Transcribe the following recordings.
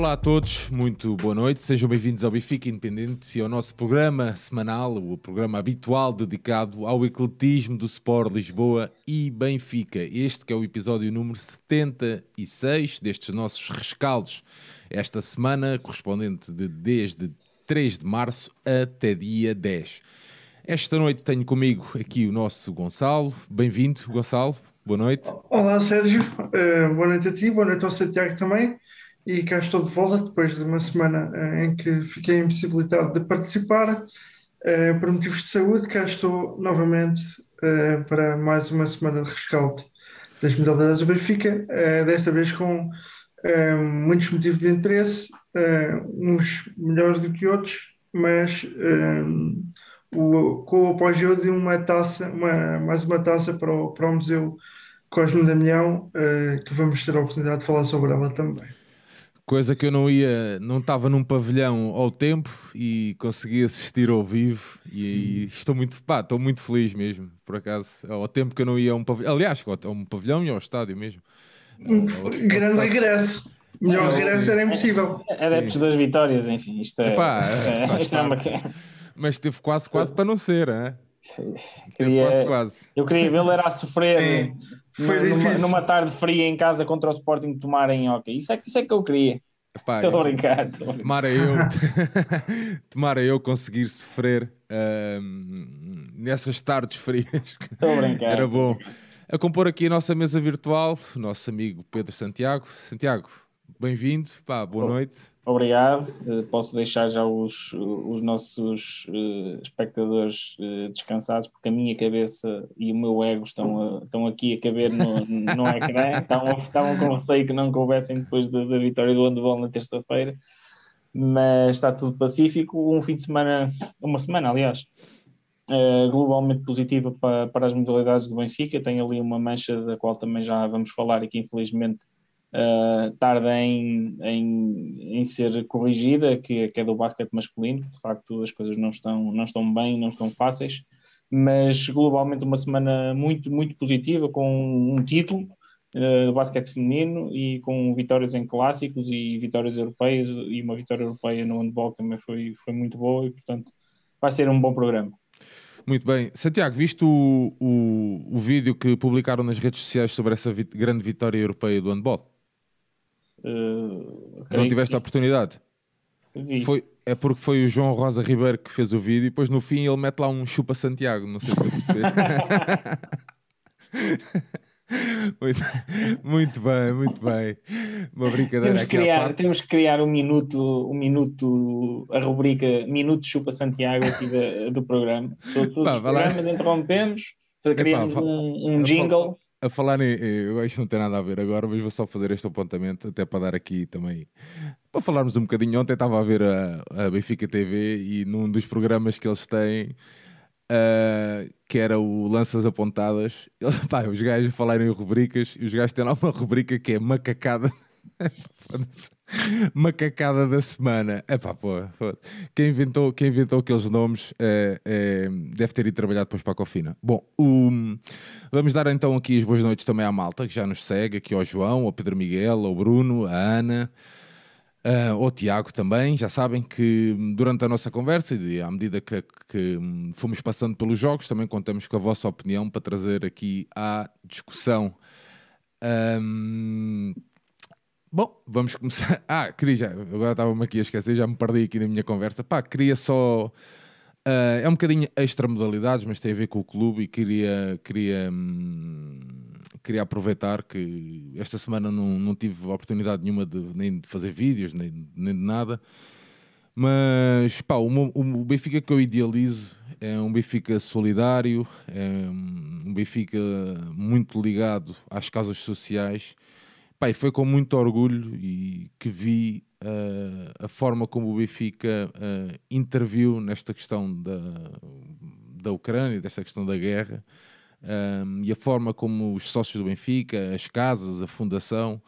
Olá a todos, muito boa noite, sejam bem-vindos ao Benfica Independente e ao nosso programa semanal, o programa habitual dedicado ao ecletismo do Sport Lisboa e Benfica. Este que é o episódio número 76 destes nossos rescaldos, esta semana correspondente de desde 3 de março até dia 10. Esta noite tenho comigo aqui o nosso Gonçalo. Bem-vindo, Gonçalo. Boa noite. Olá, Sérgio. Uh, boa noite a ti, boa noite ao Santiago também. E cá estou de volta depois de uma semana uh, em que fiquei impossibilitado de participar uh, por motivos de saúde. Cá estou novamente para mais uma semana de rescaldo das modalidades do Benfica, desta vez com muitos motivos de interesse, uns melhores do que outros, mas com o apoio de uma taça, uma, mais uma taça para o, para o Museu Cosme Damião, que vamos ter a oportunidade de falar sobre ela também. Coisa que eu não ia, não estava num pavilhão ao tempo e consegui assistir ao vivo e, e estou muito, pá, estou muito feliz mesmo, por acaso, ao tempo que eu não ia a um pavilhão, aliás, a um pavilhão e ao estádio mesmo. Grande regresso. Melhor regresso era impossível. Adeptos das vitórias, enfim, isto é, Epá, é, isto é uma... Mas teve quase, quase para não ser, hein? Queria, quase, quase. Eu queria vê-lo era a sofrer Foi numa, numa, tarde fria em casa contra o Sporting tomar em hockey. Isso é, isso é que eu queria. Estou a brincar. Tomara eu, tomara eu conseguir sofrer nessas tardes frias. Estou a brincar. Era bom. A compor aqui a nossa mesa virtual, o nosso amigo Pedro Santiago. Santiago, bem-vindo. Pá, boa noite. Obrigado. Eh, posso deixar já os, os nossos uh, espectadores uh, descansados, porque a minha cabeça e o meu ego estão, a, estão aqui a caber no, no ecrã. Estavam, estavam com receio que não coubessem depois da, da vitória do handball na terça-feira, mas está tudo pacífico. Um fim de semana, uma semana, aliás, uh, globalmente positiva para, para as modalidades do Benfica. Tem ali uma mancha da qual também já vamos falar aqui, infelizmente uh, tarda em, em, em, ser corrigida, que, que é do basquete masculino. De facto, as coisas não estão, não estão bem, não estão fáceis, mas globalmente uma semana muito, muito positiva, com um título uh, do basquete feminino e com vitórias em clássicos e vitórias europeias, e uma vitória europeia no handball também foi, foi muito boa e, portanto, vai ser um bom programa. Muito bem. Santiago, viste o, o, o vídeo que publicaram nas redes sociais sobre essa vit grande vitória europeia do handball? Uh, não tiveste a oportunidade? Vi. Foi, é porque foi o João Rosa Ribeiro que fez o vídeo e depois no fim ele mete lá um chupa Santiago, não sei se foi perceber. muito, muito, bem, muito bem. Uma brincadeira temos que criar, Temos que criar um minuto, um minuto, a rubrica Minuto Chupa Santiago aqui do, do programa. Todos os programas interrompemos, criamos um, um jingle a falar em. Eu isto não tem nada a ver agora, mas vou só fazer este apontamento, até para dar aqui também. Para falarmos um bocadinho. Ontem estava a ver a, a Benfica TV e num dos programas que eles têm, uh, que era o Lanças Apontadas, pá, os gajos falarem em rubricas e os gajos têm lá uma rubrica que é macacada. Macacada da semana. Epá, pô, pô. Quem, inventou, quem inventou aqueles nomes é, é, deve ter ido trabalhar depois para a Cofina. Bom, um, vamos dar então aqui as boas noites também à malta que já nos segue, aqui ao João, ao Pedro Miguel, ao Bruno, à Ana. Uh, ao Tiago também, já sabem que durante a nossa conversa e à medida que, que fomos passando pelos jogos, também contamos com a vossa opinião para trazer aqui à discussão. Um, Bom, vamos começar. Ah, queria já. Agora estava-me aqui a esquecer, já me perdi aqui na minha conversa. Pá, queria só. Uh, é um bocadinho extra modalidades, mas tem a ver com o clube e queria, queria, hum, queria aproveitar que esta semana não, não tive oportunidade nenhuma de, nem de fazer vídeos, nem, nem de nada. Mas pá, o, o Benfica que eu idealizo é um Benfica solidário, é um Benfica muito ligado às causas sociais Pai, foi com muito orgulho e que vi uh, a forma como o Benfica uh, interviu nesta questão da, da Ucrânia, desta questão da guerra, um, e a forma como os sócios do Benfica, as casas, a fundação,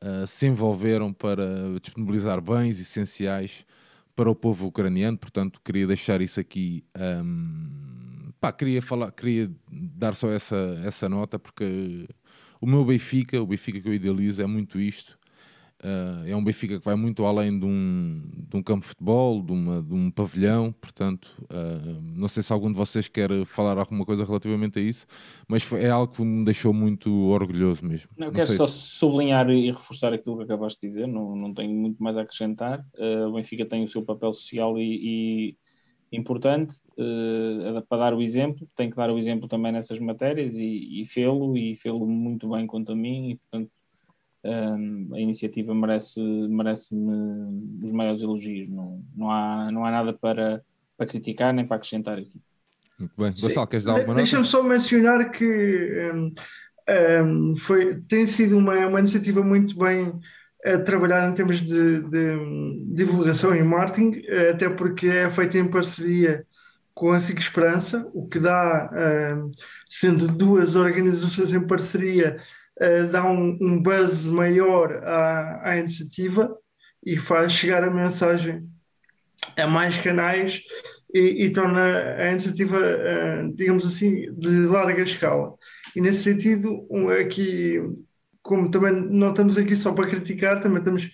uh, se envolveram para disponibilizar bens essenciais para o povo ucraniano. Portanto, queria deixar isso aqui. Um, pá, queria falar, queria dar só essa, essa nota porque o meu Benfica, o Benfica que eu idealizo, é muito isto. Uh, é um Benfica que vai muito além de um, de um campo de futebol, de, uma, de um pavilhão. Portanto, uh, não sei se algum de vocês quer falar alguma coisa relativamente a isso, mas foi, é algo que me deixou muito orgulhoso mesmo. Não, não quero sei. só sublinhar e reforçar aquilo que acabaste de dizer, não, não tenho muito mais a acrescentar. Uh, o Benfica tem o seu papel social e, e importante para dar o exemplo, tem que dar o exemplo também nessas matérias e, e fê-lo e fê-lo muito bem quanto a mim e portanto um, a iniciativa merece, merece os maiores elogios. Não, não, há, não há nada para, para criticar nem para acrescentar aqui. Muito bem. Gonçalo, queres dar alguma De Deixa-me só mencionar que um, um, foi, tem sido uma, uma iniciativa muito bem a trabalhar em termos de, de, divulgação e marketing, até porque é feita em parceria com a SIC Esperança, o que dá, sendo duas organizações em parceria, uh, dá um, um buzz maior à, à iniciativa e faz chegar a mensagem a mais canais e, e torna a iniciativa, digamos assim, de larga escala. E nesse sentido, aqui, como também não estamos aqui só para criticar, também estamos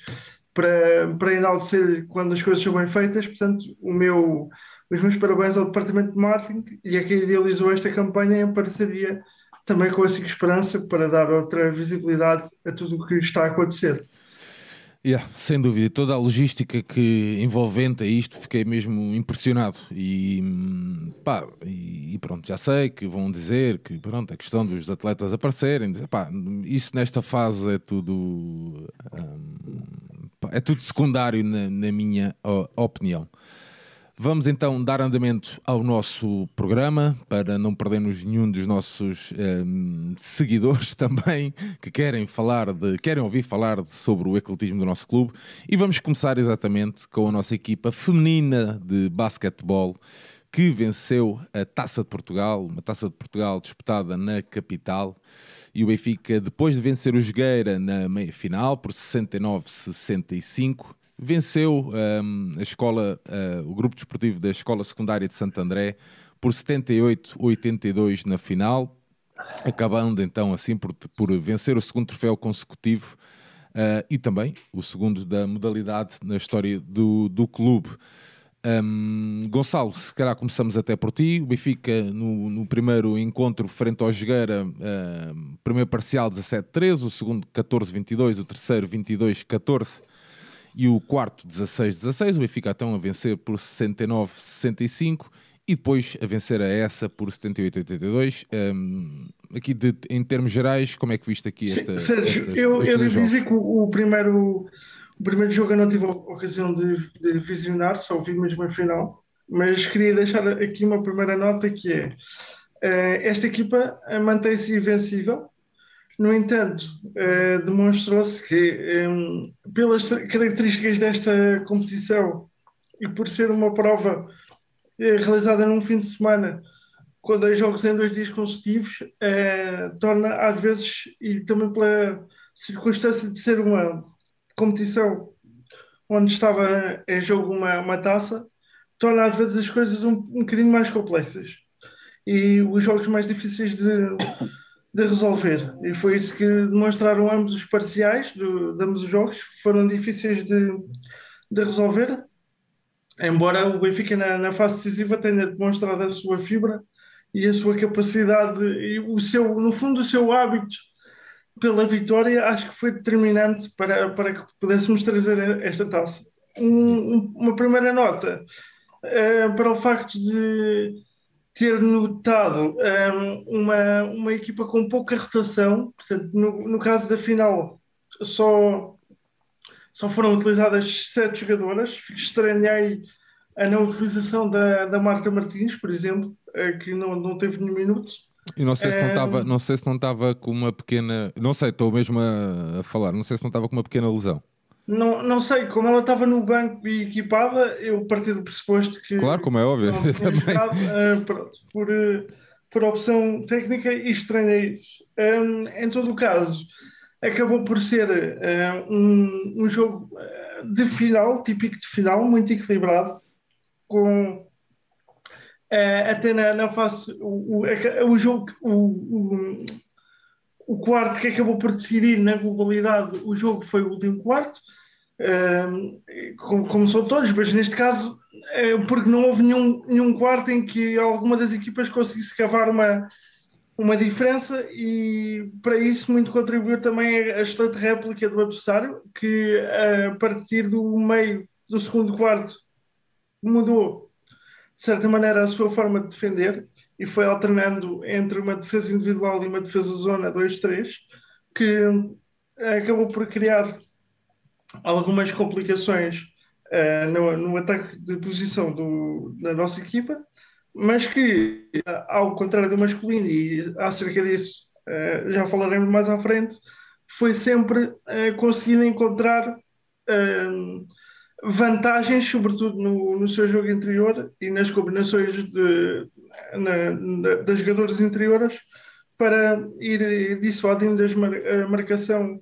para, para enaltecer quando as coisas são bem feitas, portanto, o meu, os meus parabéns ao Departamento de Marketing e a quem idealizou esta campanha em parceria também com a Cic Esperança para dar outra visibilidade a tudo o que está a acontecer. Yeah, sem dúvida, toda a logística que envolvente a isto, fiquei mesmo impressionado e, pá, e pronto, já sei que vão dizer que pronto, a questão dos atletas aparecerem, dizer, pá, isso nesta fase é tudo hum, é tudo secundário na, na minha opinião. Vamos então dar andamento ao nosso programa para não perdermos nenhum dos nossos um, ehm, seguidores também que querem falar de, querem ouvir falar de, sobre o ecletismo do nosso clube. E vamos começar exatamente com a nossa equipa feminina de basquetebol que venceu a Taça de Portugal, uma Taça de Portugal disputada na capital. E o Benfica depois de vencer o Jogueira na meia final por 69-65 venceu um, a escola, uh, o grupo desportivo da Escola Secundária de Santo André por 78-82 na final, acabando então assim por, por vencer o segundo troféu consecutivo uh, e também o segundo da modalidade na história do, do clube. Um, Gonçalo, se calhar começamos até por ti. O Benfica, no, no primeiro encontro frente ao Jogueira, uh, primeiro parcial 17-13, o segundo 14-22, o terceiro 22-14 e o quarto 16-16. O Benfica então a vencer por 69-65 e depois a vencer a essa por 78-82. Um, aqui de, em termos gerais, como é que viste aqui esta? Sérgio, estas, eu, eu devo dizer que o, o, primeiro, o primeiro jogo eu não tive a ocasião de, de visionar, só vi mesmo a final, mas queria deixar aqui uma primeira nota que é uh, esta equipa mantém-se invencível no entanto, eh, demonstrou-se que, eh, pelas características desta competição e por ser uma prova eh, realizada num fim de semana, com dois jogos em dois dias consecutivos, torna às vezes, e também pela circunstância de ser uma competição onde estava em jogo uma, uma taça, torna às vezes as coisas um, um bocadinho mais complexas. E os jogos mais difíceis de de resolver. E foi isso que demonstraram ambos os parciais do, de ambos os jogos, foram difíceis de, de resolver. Embora o Benfica na, na fase decisiva tenha demonstrado a sua fibra e a sua capacidade e o seu, no fundo, o seu hábito pela vitória, acho que foi determinante para, para que pudéssemos trazer esta taça. Um, uma primeira nota uh, para o facto de ter notado um, uma, uma equipa com pouca rotação, portanto, no, no caso da final, só, só foram utilizadas sete jogadoras. Estranhei a não utilização da, da Marta Martins, por exemplo, eh, que não, não teve nenhum minuto. E não sei se não estava, não sei se não estava com uma pequena, não sei, estou mesmo a, a falar, não sei se não estava com uma pequena lesão. Não, não sei, como ela estava no banco e equipada, eu parti do pressuposto que. Claro, como é óbvio. Também. Jogado, uh, pronto, por, uh, por opção técnica e estranhei isso. Um, em todo o caso, acabou por ser uh, um, um jogo de final, típico de final, muito equilibrado, com até na, na face o, o, o jogo, o, o quarto que acabou por decidir na globalidade o jogo foi o último quarto, como, como são todos, mas neste caso é porque não houve nenhum, nenhum quarto em que alguma das equipas conseguisse cavar uma, uma diferença e para isso muito contribuiu também a excelente réplica do adversário que a partir do meio do segundo quarto mudou de certa maneira a sua forma de defender e foi alternando entre uma defesa individual e uma defesa zona 2-3 que acabou por criar algumas complicações uh, no, no, ataque de posição do, da nossa equipa mas que, ao contrário do masculino, e acerca disso uh, já falaremos mais à frente, foi sempre uh, conseguindo encontrar uh, vantagens, sobretudo no, no seu jogo interior e nas combinações de, na, na, das jogadoras interiores, para ir dissuadindo a marcação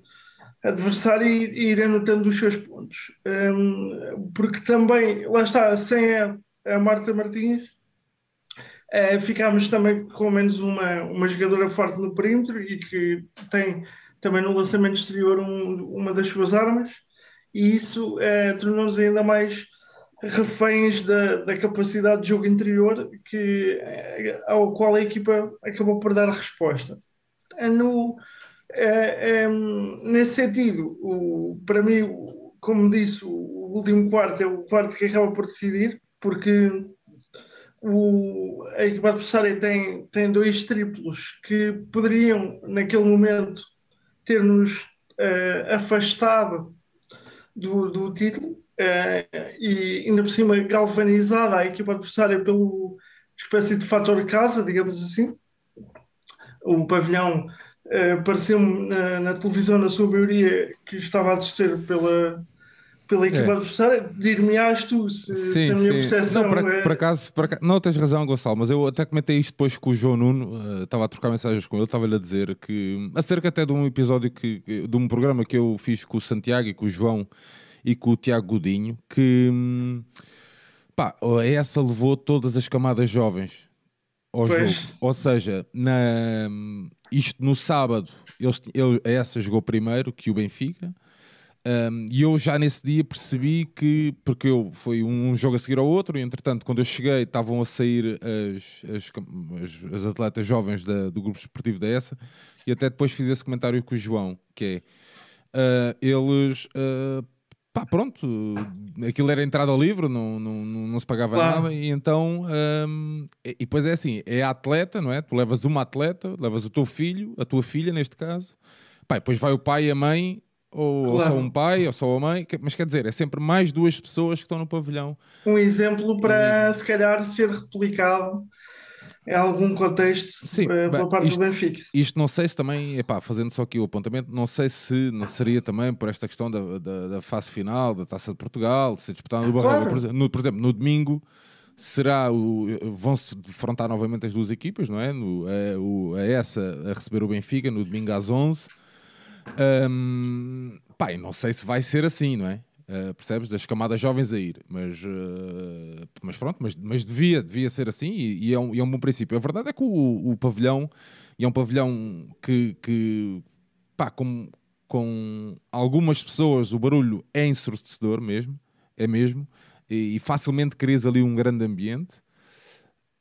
adversária e, ir anotando os seus pontos. Um, porque também, lá está, sem a, a Marta Martins, Uh, ficámos também com menos uma, uma jogadora forte no perímetro e que tem também no lançamento exterior um, uma das suas armas, e isso uh, tornou-nos ainda mais reféns da, da capacidade de jogo interior que, uh, ao qual a equipa acabou por dar resposta. No, um, nesse sentido, o, para mim, como disse, o último quarto é o quarto que acaba por decidir, porque o, a equipa adversária tem, tem dois triplos que poderiam, naquele momento, ter-nos uh, afastado do, do título uh, e, ainda por cima, galvanizada a equipa adversária pelo espécie de fator casa, digamos assim. O pavilhão uh, pareceu-me na, na televisão, na sua maioria, que estava a descer pela pela equipa é. adversária, dir-me-ás tu se, sim, se a minha sim. percepção não, por, é... por, acaso, por, acaso, não tens razão Gonçalo, mas eu até comentei isto depois com o João Nuno, uh, estava a trocar mensagens com ele, estava-lhe a dizer que, acerca até de um episódio, que, de um programa que eu fiz com o Santiago e com o João e com o Tiago Godinho, que hum, pá, essa levou todas as camadas jovens ao pois. jogo, ou seja, na, hum, isto no sábado, eles, ele, essa jogou primeiro que o Benfica, um, e eu já nesse dia percebi que, porque eu foi um jogo a seguir ao outro, e entretanto, quando eu cheguei, estavam a sair as, as, as, as atletas jovens da, do grupo esportivo da ESA, e até depois fiz esse comentário com o João, que é uh, eles. Uh, pá, pronto, aquilo era entrada ao livro, não, não, não, se pagava claro. nada, e então. Um, e, depois é assim: é a atleta, não é? Tu levas uma atleta, levas o teu filho, a tua filha, neste caso. Pá, depois vai o pai e a mãe ou, claro. ou, só um pai, ou só a mãe, mas quer dizer, é sempre mais duas pessoas que estão no pavilhão. Um exemplo para e... se calhar ser replicado em algum contexto Sim, uh, pela parte isto, do Benfica. Isto não sei se também, epá, fazendo só aqui o apontamento, não sei se não seria também por esta questão da, da, da fase final da Taça de Portugal, se disputar no Barroga, claro. por, por exemplo, no domingo será o, vão-se defrontar novamente as duas equipas, não é? No, é, o, é essa a receber o Benfica no domingo às 11 um, pá, não sei se vai ser assim, não é? Uh, percebes? Das camadas jovens a ir, mas, uh, mas pronto, mas, mas devia, devia ser assim e, e, é um, e, é um, bom princípio. A verdade é que o, o pavilhão, e é um pavilhão que, que pá, com, com algumas pessoas o barulho é ensurdecedor mesmo, é mesmo, e, e facilmente crias ali um grande ambiente.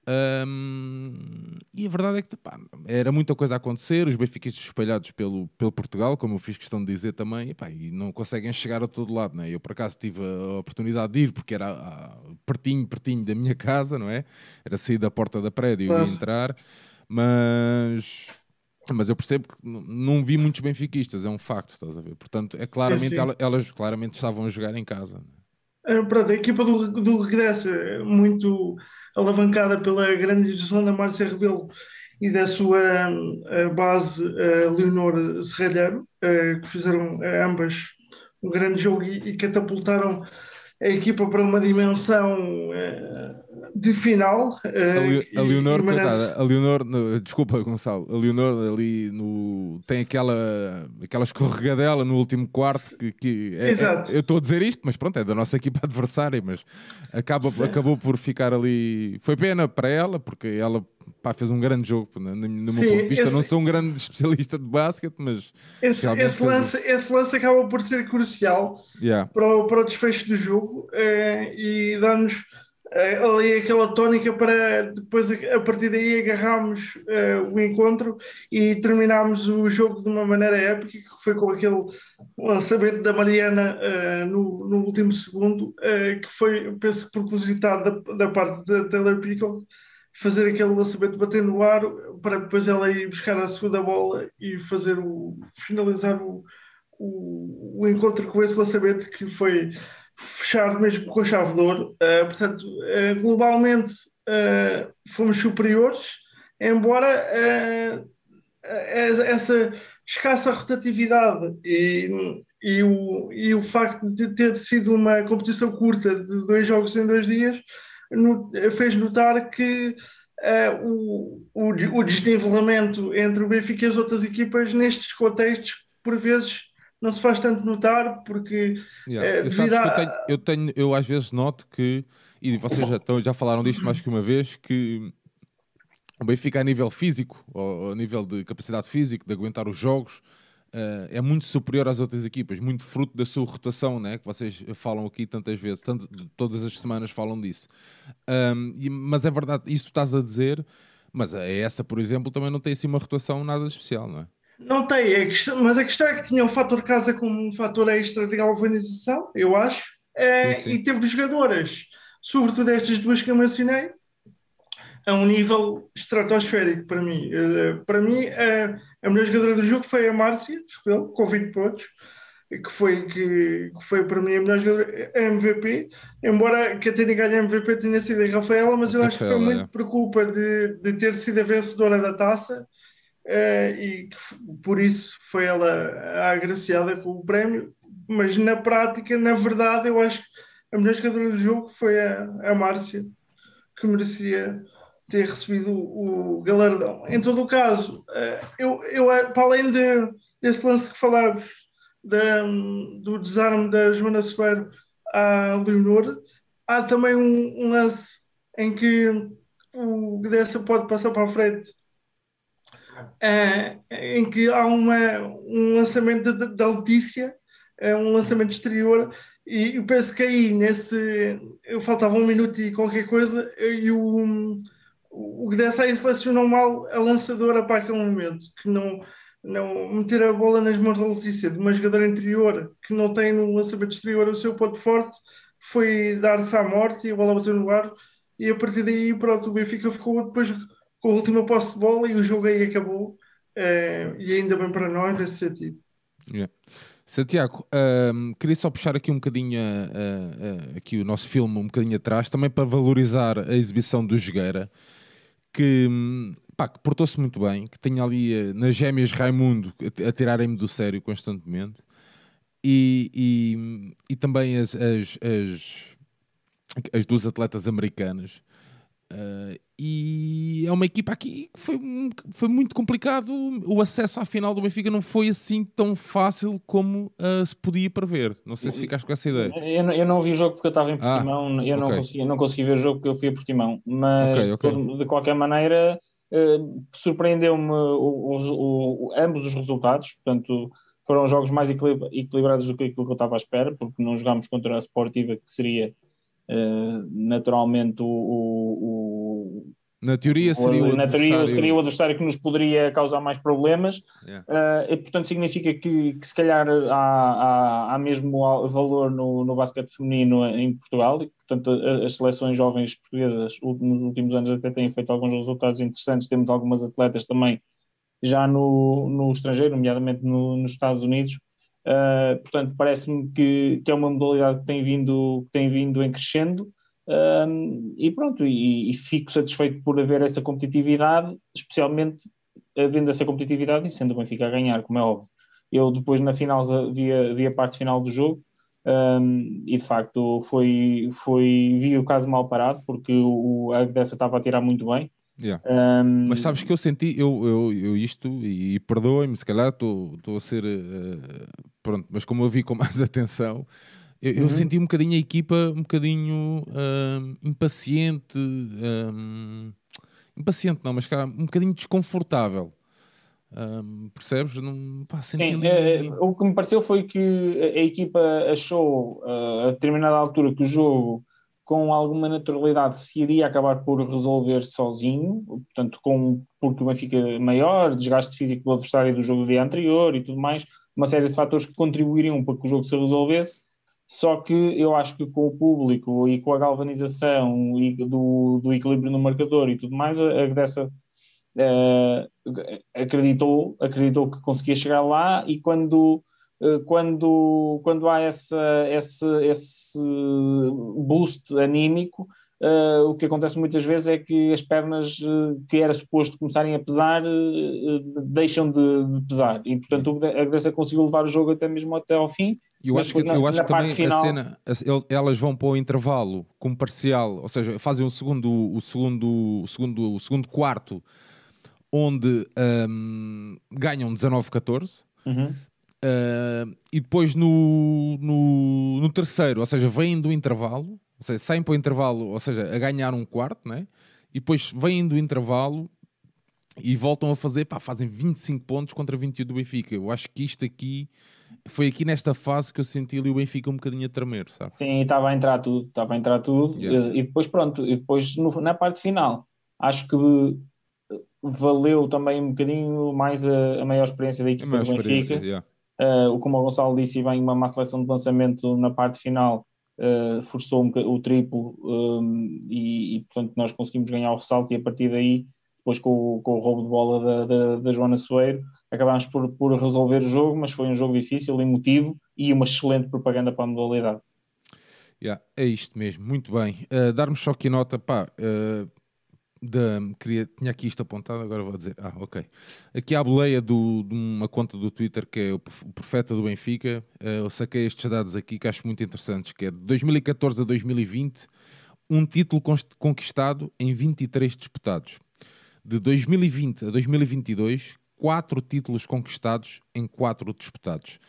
Um, e a verdade é que pá, era muita coisa a acontecer, os benfiquistas espalhados pelo, pelo Portugal, como eu fiz questão de dizer também, e, pá, e não conseguem chegar a todo lado. Né? Eu, por acaso, tive a oportunidade de ir, porque era a, pertinho, pertinho da minha casa, não é? Era sair da porta da prédio e entrar, mas. Mas eu percebo que não vi muitos benfiquistas, é um facto, estás a ver? Portanto, é claramente, é, elas claramente estavam a jogar em casa. É, pronto, a equipa do, do regresso é muito alavancada pela grande gestão da Márcia Rebelo e da sua uh, base uh, Leonor Serralheiro, uh, que fizeram ambas um grande jogo e, catapultaram a equipa para uma dimensão de final. Uh, a, Leonor, e, coitada, a Leonor, no, desculpa, Gonçalo, a Leonor ali no, tem aquela, aquela escorregadela no último quarto que, que é, Exato. É, eu estou a dizer isto, mas pronto, é da nossa equipa adversária, mas acaba, acabou por ficar ali. Foi pena para ela, porque ela pá, fez um grande jogo, no, no meu Sim, ponto de vista. Esse, não sou um grande especialista de basquete, mas. Esse, esse lance, esse lance acaba por ser crucial yeah. para, o, para o desfecho do jogo eh, e dá-nos ali aquela tónica para depois, a partir daí, agarrarmos eh, o encontro e terminarmos o jogo de uma maneira épica, que foi com aquele lançamento da Mariana no, no último segundo, que foi, penso que propositado da, da parte da Taylor Pickle fazer aquele lançamento bater no ar para depois ela ir buscar a segunda bola e fazer o finalizar o, o, o encontro com esse lançamento que foi fechado mesmo com a chave de ouro. Uh, portanto, uh, globalmente uh, fomos superiores, embora essa escassa rotatividade e, e, o, e o facto de ter sido uma competição curta de dois jogos em dois dias fez notar que o, o, o, desnivelamento entre o Benfica e as outras equipas nestes contextos, por vezes, não se faz tanto notar, porque. Yeah. Uh, eu, a... eu, tenho, eu, tenho, eu às vezes noto que, e vocês já, já falaram disto mais que uma vez, que o Benfica a nível físico, ou a nível de capacidade física, de aguentar os jogos, uh, é muito superior às outras equipas, muito fruto da sua rotação, né? que vocês falam aqui tantas vezes, tanto, todas as semanas falam disso. Um, e, mas é verdade, isso estás a dizer, mas a essa, por exemplo, também não tem assim uma rotação nada especial, não é? Não tem, é questão, mas a questão é que tinha o fator casa como um fator extra de galvanização, eu acho, é, sim, sim. e teve jogadoras, sobretudo estas duas que eu mencionei, a um nível estratosférico para mim. Uh, para mim, uh, a melhor jogadora do jogo foi a Márcia, com 20 pontos, que foi, que, que, foi para mim a melhor jogadora, a MVP, embora que a tenha ganho a MVP tenha sido a Rafaela, mas eu acho que foi muito é. por culpa de, de ter sido a vencedora da taça uh, e que, por isso foi ela agraciada com o prémio, mas na prática, na verdade, eu acho que a melhor jogadora do jogo foi a, a Márcia, que merecia ter recebido o, o galardão. Em todo o caso, eh, eu, eu, para além de, desse lance que falámos do desarme da Joana Soeiro à Leonor, há também um, um, lance em que o Gdessa pode passar para a frente, é, em que há uma, um lançamento da Letícia, é um lançamento exterior, e eu penso que aí nesse. Eu faltava um minuto e qualquer coisa, e o o Gdessai selecionou mal a lançadora para aquele momento, que não, não meter a bola nas mãos da Letícia, de uma jogadora interior que não tem no lançamento exterior o seu ponto forte, foi dar-se à morte e a bola bateu no ar. E a partir daí, pronto, o Benfica ficou depois com a última posse de bola e o jogo aí acabou. Uh, e ainda bem para nós nesse sentido. Yeah. Santiago, uh, queria só puxar aqui um bocadinho uh, uh, aqui o nosso filme um bocadinho atrás, também para valorizar a exibição do Jogueira que, que portou-se muito bem, que tinha ali nas gêmeas Raimundo a, a tirarem-me do sério constantemente. E, e, e também as, as, as, as, duas atletas americanas. Uh, e é uma equipa aqui que foi, foi muito complicado. O acesso à final do Benfica não foi assim tão fácil como uh, se podia prever. Não sei se ficaste com essa ideia. Eu, eu não vi o jogo porque eu estava em ah, Portimão, ah, eu okay. não, consegui, não consegui ver o jogo porque eu fui a Portimão, mas okay, okay. de qualquer maneira uh, surpreendeu-me ambos os resultados. Portanto, foram jogos mais equilibrados do que aquilo que eu estava à espera, porque não jogámos contra a Sportiva, que seria naturalmente o, o, na teoria seria o, na teoria seria o adversário que nos poderia causar mais problemas. Yeah. uh, e portanto significa que, que se calhar há, há, há mesmo valor no, no basquete feminino em Portugal e portanto as seleções jovens portuguesas nos últimos anos até têm feito alguns resultados interessantes, temos algumas atletas também já no, no estrangeiro, nomeadamente no, nos Estados Unidos Uh, portanto, parece-me que, que, é uma modalidade que tem vindo, que tem vindo em crescendo um, e pronto, e, e, fico satisfeito por haver essa competitividade, especialmente havendo essa competitividade e sendo o Benfica a ganhar, como é óbvio. Eu depois na final vi a, vi a parte final do jogo Um, e de facto foi, foi vi o caso mal parado porque o, a dessa estava a tirar muito bem. Yeah. Um, Mas sabes que eu senti, eu, eu, eu isto, e, e perdoem-me, se calhar estou a ser uh, pronto, mas como eu vi com mais atenção, eu, uhum. eu senti um bocadinho a equipa um bocadinho uh, impaciente, impaciente não, mas cara, um bocadinho desconfortável. Um, percebes? Não, pá, Sim, ali... é, o que me pareceu foi que a, a equipa achou uh, a determinada altura que o jogo com alguma naturalidade se iria acabar por resolver sozinho, portanto, com, porque o Benfica é maior, desgaste físico do adversário do jogo do dia anterior e tudo mais, uma série de fatores que contribuiriam para que o jogo se resolvesse. Só que eu acho que com o público e com a galvanização e do, do equilíbrio no marcador e tudo mais, a, a dessa uh, acreditou, acreditou que conseguia chegar lá e quando, quando, quando há essa, esse, esse boost anímico, Uh, o que acontece muitas vezes é que as pernas uh, que era suposto começarem a pesar uh, deixam de, de, pesar e portanto a Grécia conseguiu levar o jogo até mesmo até ao fim. Eu acho que, na, eu acho que também final... a cena, elas vão para o intervalo como parcial, ou seja, fazem o segundo, o segundo, o segundo, o segundo quarto onde um, ganham 19-14. Uhum. Uh, e depois no, no, no, terceiro, ou seja, vêm do intervalo, ou seja, saem para o intervalo, ou seja, a ganhar um quarto, né? e depois vêm do intervalo e voltam a fazer, pá, fazem 25 pontos contra 21 do Benfica. Eu acho que isto aqui foi aqui nesta fase que eu senti ali o Benfica um bocadinho a tremer, sabe? Sim, estava a entrar tudo, estava a entrar tudo, yeah. e depois pronto, e depois no, na parte final, acho que valeu também um bocadinho mais a, a maior experiência da equipa do Benfica. Yeah. Uh, como o Gonçalo disse, bem, uma má seleção de lançamento na parte final uh, forçou um, o triplo um, e, e, portanto, nós conseguimos ganhar o ressalto. E a partir daí, depois com, com o roubo de bola da, da, da Joana Soeiro, acabámos por, por resolver o jogo. Mas foi um jogo difícil, emotivo e uma excelente propaganda para a modalidade. Yeah, é isto mesmo, muito bem. Uh, Darmos só aqui nota, pá, uh, da, queria, tinha aqui isto apontado, agora vou dizer. Ah, ok. Aqui há a boleia do, de uma conta do Twitter que é o Profeta do Benfica. Uh, eu saquei estes dados aqui que acho muito interessantes, que é de 2014 a 2020, um título conquistado em 23 disputados. De 2020 a 2022, quatro títulos conquistados em quatro disputados.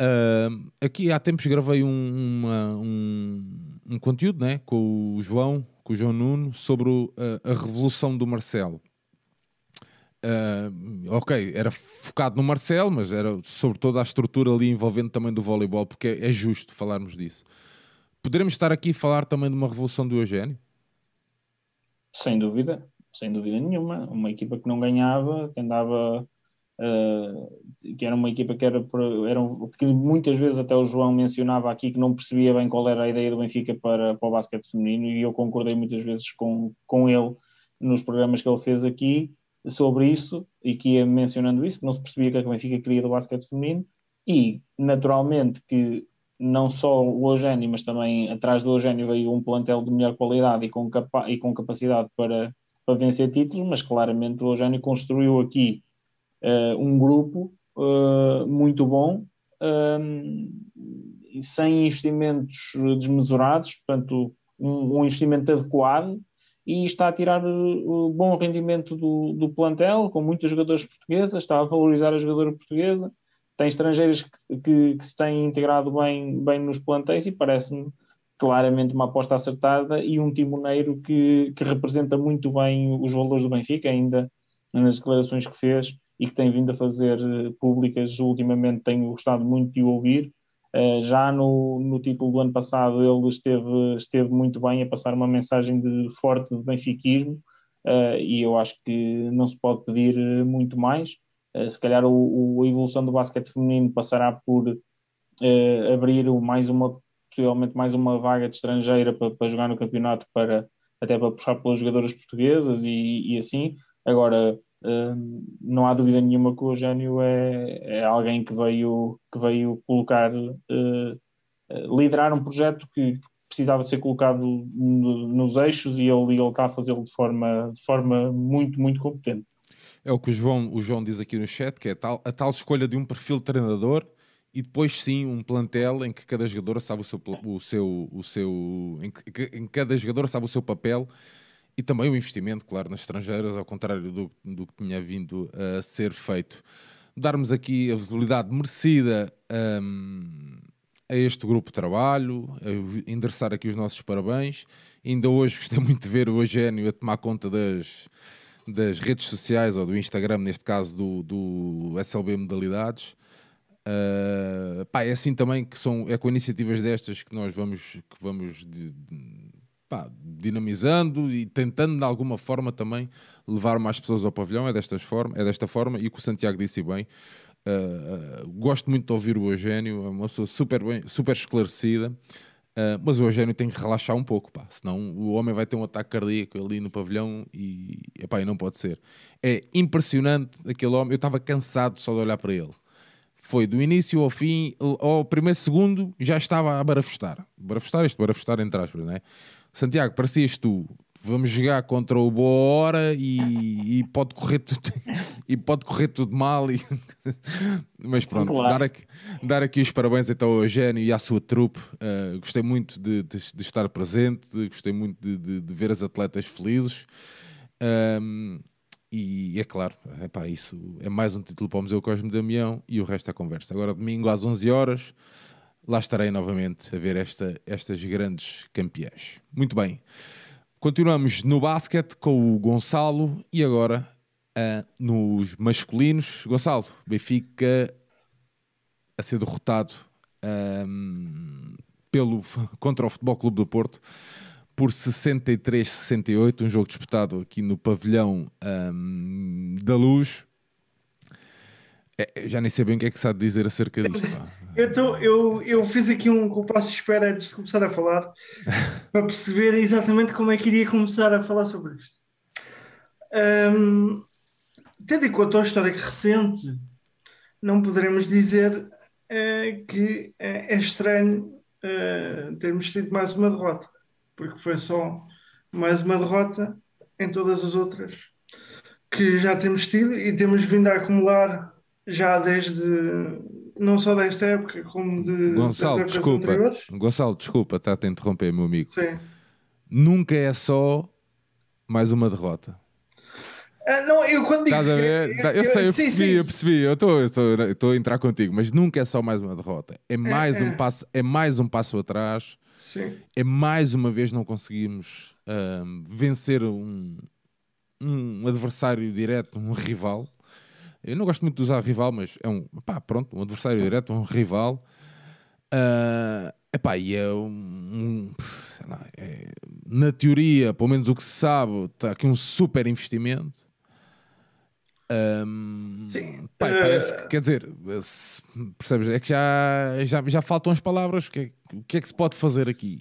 Uh, aqui há tempos gravei um, uma, um, um conteúdo né, com o João, com o João Nuno sobre o, a, a, revolução do Marcelo. Uh, ok, era focado no Marcelo, mas era sobre toda a estrutura ali envolvendo também do voleibol, porque é, é justo falarmos disso. Poderemos estar aqui a falar também de uma revolução do Eugênio? Sem dúvida, sem dúvida nenhuma. Uma equipa que não ganhava, que andava Uh, que era uma equipa que era, era que muitas vezes até o João mencionava aqui que não percebia bem qual era a ideia do Benfica para, para o basquete feminino e eu concordei muitas vezes com, com ele nos programas que ele fez aqui sobre isso e que ia mencionando isso, que não se percebia que o Benfica queria do basquete feminino e naturalmente que não só o Eugênio, mas também atrás do Eugênio veio um plantel de melhor qualidade e com, capa e com capacidade para, para vencer títulos, mas claramente o Eugênio construiu aqui um grupo uh, muito bom, um, sem investimentos desmesurados, portanto, um, um, investimento adequado e está a tirar o bom rendimento do, do plantel, com muitos jogadores portugueses, está a valorizar a jogadora portuguesa, tem estrangeiros que, que, que se têm integrado bem, bem nos plantéis e parece-me claramente uma aposta acertada e um timoneiro que, que representa muito bem os valores do Benfica, ainda nas declarações que fez, e que tem vindo a fazer eh, públicas ultimamente, tenho gostado muito de o ouvir. Uh, já no, no título do ano passado ele esteve, esteve muito bem a passar uma mensagem de forte de benfiquismo uh, e eu acho que não se pode pedir muito mais. Se calhar o, o, a evolução do basquete feminino passará por abrir mais uma, possivelmente mais uma vaga de estrangeira para, para jogar no campeonato para até para puxar pelas jogadoras portuguesas e, e assim. Agora, não há dúvida nenhuma que o Eugênio é, é alguém que veio, que veio colocar, uh, liderar um projeto que, precisava ser colocado no, nos eixos e ele, ele está a fazê-lo de forma, de forma muito, muito competente. É o que o João, o João diz aqui no chat, que é a tal, a tal escolha de um perfil de treinador e depois sim um plantel em que cada jogador sabe o seu, o seu, o seu em, que, em cada jogador sabe o seu papel e também o investimento, claro, nas estrangeiras, ao contrário do, do que tinha vindo a ser feito. Darmos aqui a visibilidade merecida um, a este grupo de trabalho, endereçar aqui os nossos parabéns. Ainda hoje gostei muito de ver o Eugénio a tomar conta das, das redes sociais ou do Instagram, neste caso do, do SLB Modalidades. Uh, pá, é assim também que são é com iniciativas destas que nós vamos que vamos de, de, pá, dinamizando e tentando de alguma forma também levar mais pessoas ao pavilhão é desta forma é desta forma e o que o Santiago disse bem uh, uh, gosto muito de ouvir o Eugénio é uma pessoa super bem super esclarecida mas o Eugénio tem que relaxar um pouco, pá, senão o homem vai ter um ataque cardíaco ali no pavilhão e, epá, e não pode ser. É impressionante aquele homem, eu estava cansado só de olhar para ele foi do início ao fim, ao primeiro segundo, já estava a barafustar. Barafustar, isto, barafustar entre aspas, não é? Santiago, parecias tu, vamos jogar contra o Boa Hora e, e, pode correr tudo e pode correr tudo mal e... mas pronto, claro. dar, aqui, dar aqui os parabéns então ao Eugênio e à sua trupe uh, gostei muito de, de, de, estar presente gostei muito de, de ver as atletas felizes um, e é claro, epá, isso é mais um título para o Museu Cosme Damião e o resto é conversa. Agora, domingo às 11 horas, lá estarei novamente a ver esta, estas grandes campeãs. Muito bem, continuamos no basquete com o Gonçalo e agora uh, nos masculinos. Gonçalo, Benfica a ser derrotado um, pelo, contra o Futebol Clube do Porto por 63-68, um jogo disputado aqui no pavilhão um, da Luz. É, já nem sei bem o que é que se há de dizer acerca disto. Eu, tô, eu, eu fiz aqui um compasso de espera antes de começar a falar para perceber exatamente como é que iria começar a falar sobre isto. Um, tendo em conta a história recente, não poderemos dizer uh, que uh, é estranho uh, termos tido mais uma derrota porque foi só mais uma derrota em todas as outras que já temos tido e temos vindo a acumular já desde não só desta época como de Gonçalo, desculpa, anteriores. Gonçalo, desculpa, está a interromper, meu amigo. Sim. Nunca é só mais uma derrota. Ah, não, eu quando digo. Estás a ver? Eu, eu, eu sei, eu percebi, sim, sim. eu percebi, eu estou a entrar contigo, mas nunca é só mais uma derrota. É mais, é, um, é. Passo, é mais um passo atrás Sim. é mais uma vez não conseguimos um, vencer um, um adversário direto, um rival. Eu não gosto muito de usar rival, mas é um pá, pronto, um adversário direto, um rival. Uh, epá, e é um, lá, é, na teoria, pelo menos o que se sabe, está aqui um super investimento. Um, Sim. Pai, parece que, quer dizer, percebes? É que já, já, já faltam as palavras. O que, é, o que é que se pode fazer aqui?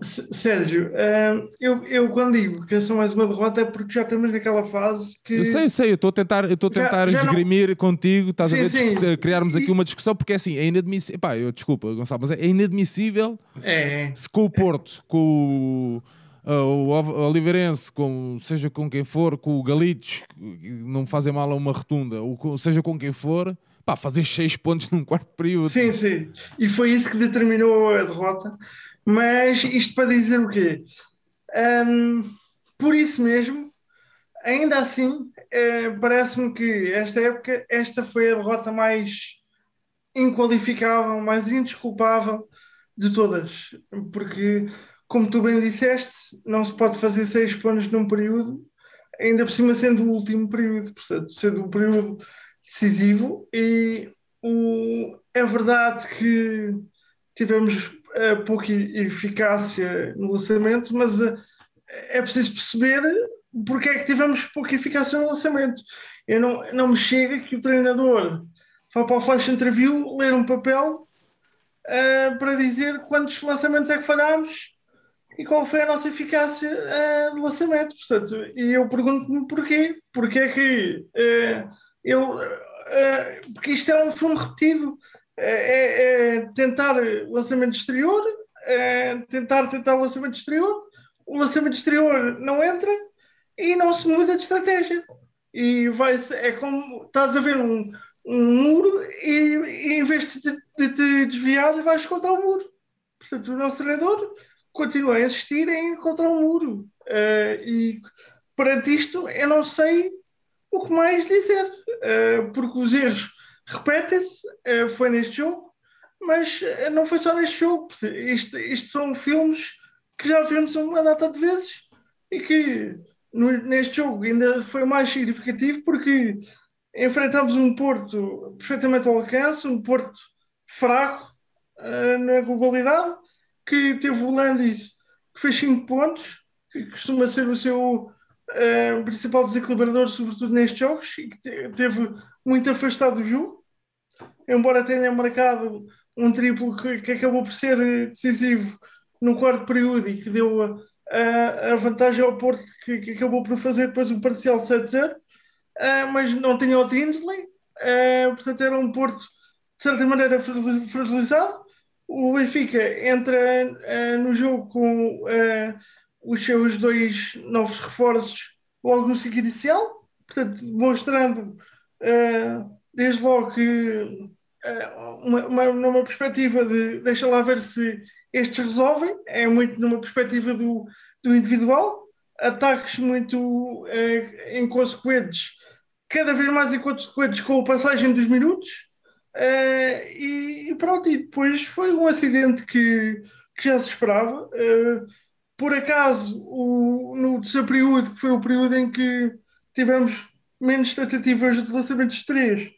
Sérgio, eu, eu quando digo que é só mais uma derrota é porque já estamos naquela fase que. Eu sei, eu sei, eu estou a tentar, eu estou a tentar já, já esgrimir não... contigo, estás sim, a ver, sim. criarmos aqui uma discussão, porque é assim, é inadmissível. Pá, eu desculpa, Gonçalo, mas é inadmissível é. se com o Porto, com o uh, o Oliveirense, com, seja com quem for, com o Galitos, não fazem mal a uma rotunda, ou seja com quem for, pá, fazer seis pontos num quarto período. Sim, sim. E foi isso que determinou a derrota. Mas isto para dizer o quê? Um, por isso mesmo, ainda assim, é, parece-me que esta época, esta foi a derrota mais inqualificável, mais indesculpável de todas. Porque como tu bem disseste, não se pode fazer seis pontos num período, ainda por cima sendo o último período, portanto, sendo o período decisivo. E o, é verdade que tivemos uh, pouca eficácia no lançamento, mas uh, é preciso perceber porque é que tivemos pouca eficácia no lançamento. Eu não, não me chega que o treinador vá para o flash interview ler um papel uh, para dizer quantos lançamentos é que falhámos e qual foi a nossa eficácia uh, de lançamento. Portanto, e eu pergunto-me porquê. Porquê é que uh, ele. Porque isto é um filme repetido. É, é, tentar lançamento exterior, é tentar tentar lançamento exterior, o lançamento exterior não entra e não se muda de estratégia. E vai é como estás a ver um, um muro e, e em vez de te, de desviar, vais contra o muro. Portanto, o nosso treinador continua a insistir em encontrar um muro. Uh, e perante isto, eu não sei o que mais dizer, uh, porque os erros repetem-se. Uh, foi neste jogo, mas não foi só neste jogo. Isto, isto são filmes que já vimos uma data de vezes e que no, neste jogo ainda foi mais significativo porque enfrentamos um Porto perfeitamente ao alcance, um Porto fraco uh, na globalidade, que teve o Landis que fez 5 pontos, que costuma ser o seu uh, principal desequilibrador, sobretudo nestes jogos, e que te, teve muito afastado do jogo, embora tenha marcado um triplo que, que acabou por ser decisivo no quarto período e que deu a, a, a vantagem ao Porto, que, que, acabou por fazer depois um parcial 7-0, uh, mas não tinha o Tinsley, uh, portanto era um Porto de certa maneira fragilizado. O Benfica entra uh, no jogo com os seus dois novos reforços logo no ciclo inicial, portanto, demonstrando desde logo que uma, uma, numa perspectiva de deixa lá ver se estes resolvem, é muito numa perspectiva do, do individual, ataques muito é, inconsequentes, cada vez mais inconsequentes com a passagem dos minutos, é, e, e, pronto, e depois foi um acidente que, que já se esperava. É, por acaso, o, no terceiro período, que foi o período em que tivemos menos tentativas de lançamento de três,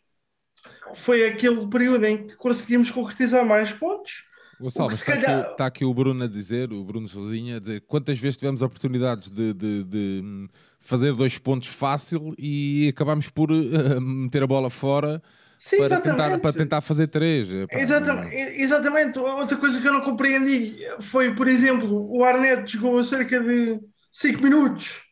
foi aquele período em que conseguimos concretizar mais pontos. Gonçalo, está, calhar... aqui, está, aqui, o Bruno a dizer, o Bruno sozinho a dizer quantas vezes tivemos oportunidades de, de, de hum, fazer dois pontos fácil e acabámos por uh, meter a bola fora Sim, para, tentar, para tentar fazer três. exatamente, exatamente. Outra coisa que eu não compreendi foi, por exemplo, o Arnett jogou cerca de 5 minutos,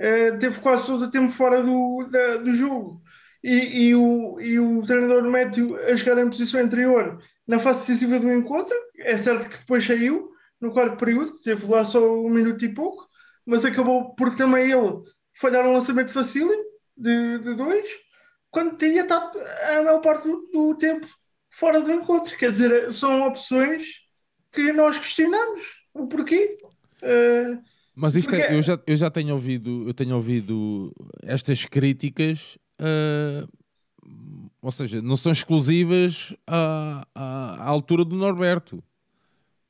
uh, teve quase todo o tempo fora do, da, do jogo. E, e, o, e o treinador mete a jogar em posição anterior na fase decisiva do encontro. É certo que depois saiu no quarto período, teve lá só um minuto e pouco, mas acabou por também ele falhar um lançamento fácil de, de dois, quando tinha estado a maior parte do, do, tempo fora do encontro. Quer dizer, são opções que nós questionamos o porquê. Uh, mas isto é, porque... é, eu, já, eu já tenho ouvido, eu tenho ouvido estas críticas uh, ou seja, não são exclusivas à, à, à altura do Norberto.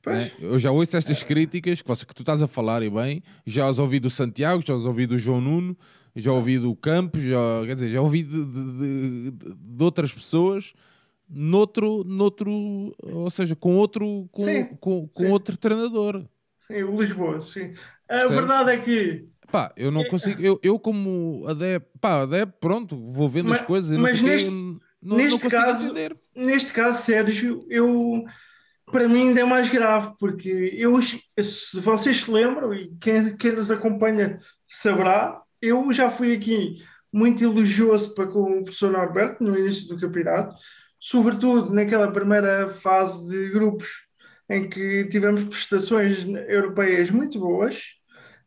Né? Eu já ouço estas críticas que, você, que tu estás a falar e bem, já as ouvi do Santiago, já as ouvi do João Nuno, já ouvi do Campos, já, quer dizer, já ouvi de, de, de, de outras pessoas noutro, noutro, ou seja, com outro, com, sim, com, com sim. outro treinador. Sim, o Lisboa, sim. A certo? verdade é que Pá, eu não é, consigo. Eu, eu como adepto, pá, adepto, pronto, vou vendo mas, as coisas. Mas neste, não, neste não caso, entender. neste caso, Sérgio, eu para mim ainda é mais grave, porque eu, se vocês se lembram, e quem, quem nos acompanha saberá, eu já fui aqui muito elogioso para com o professor Norberto no início do campeonato, sobretudo naquela primeira fase de grupos em que tivemos prestações europeias muito boas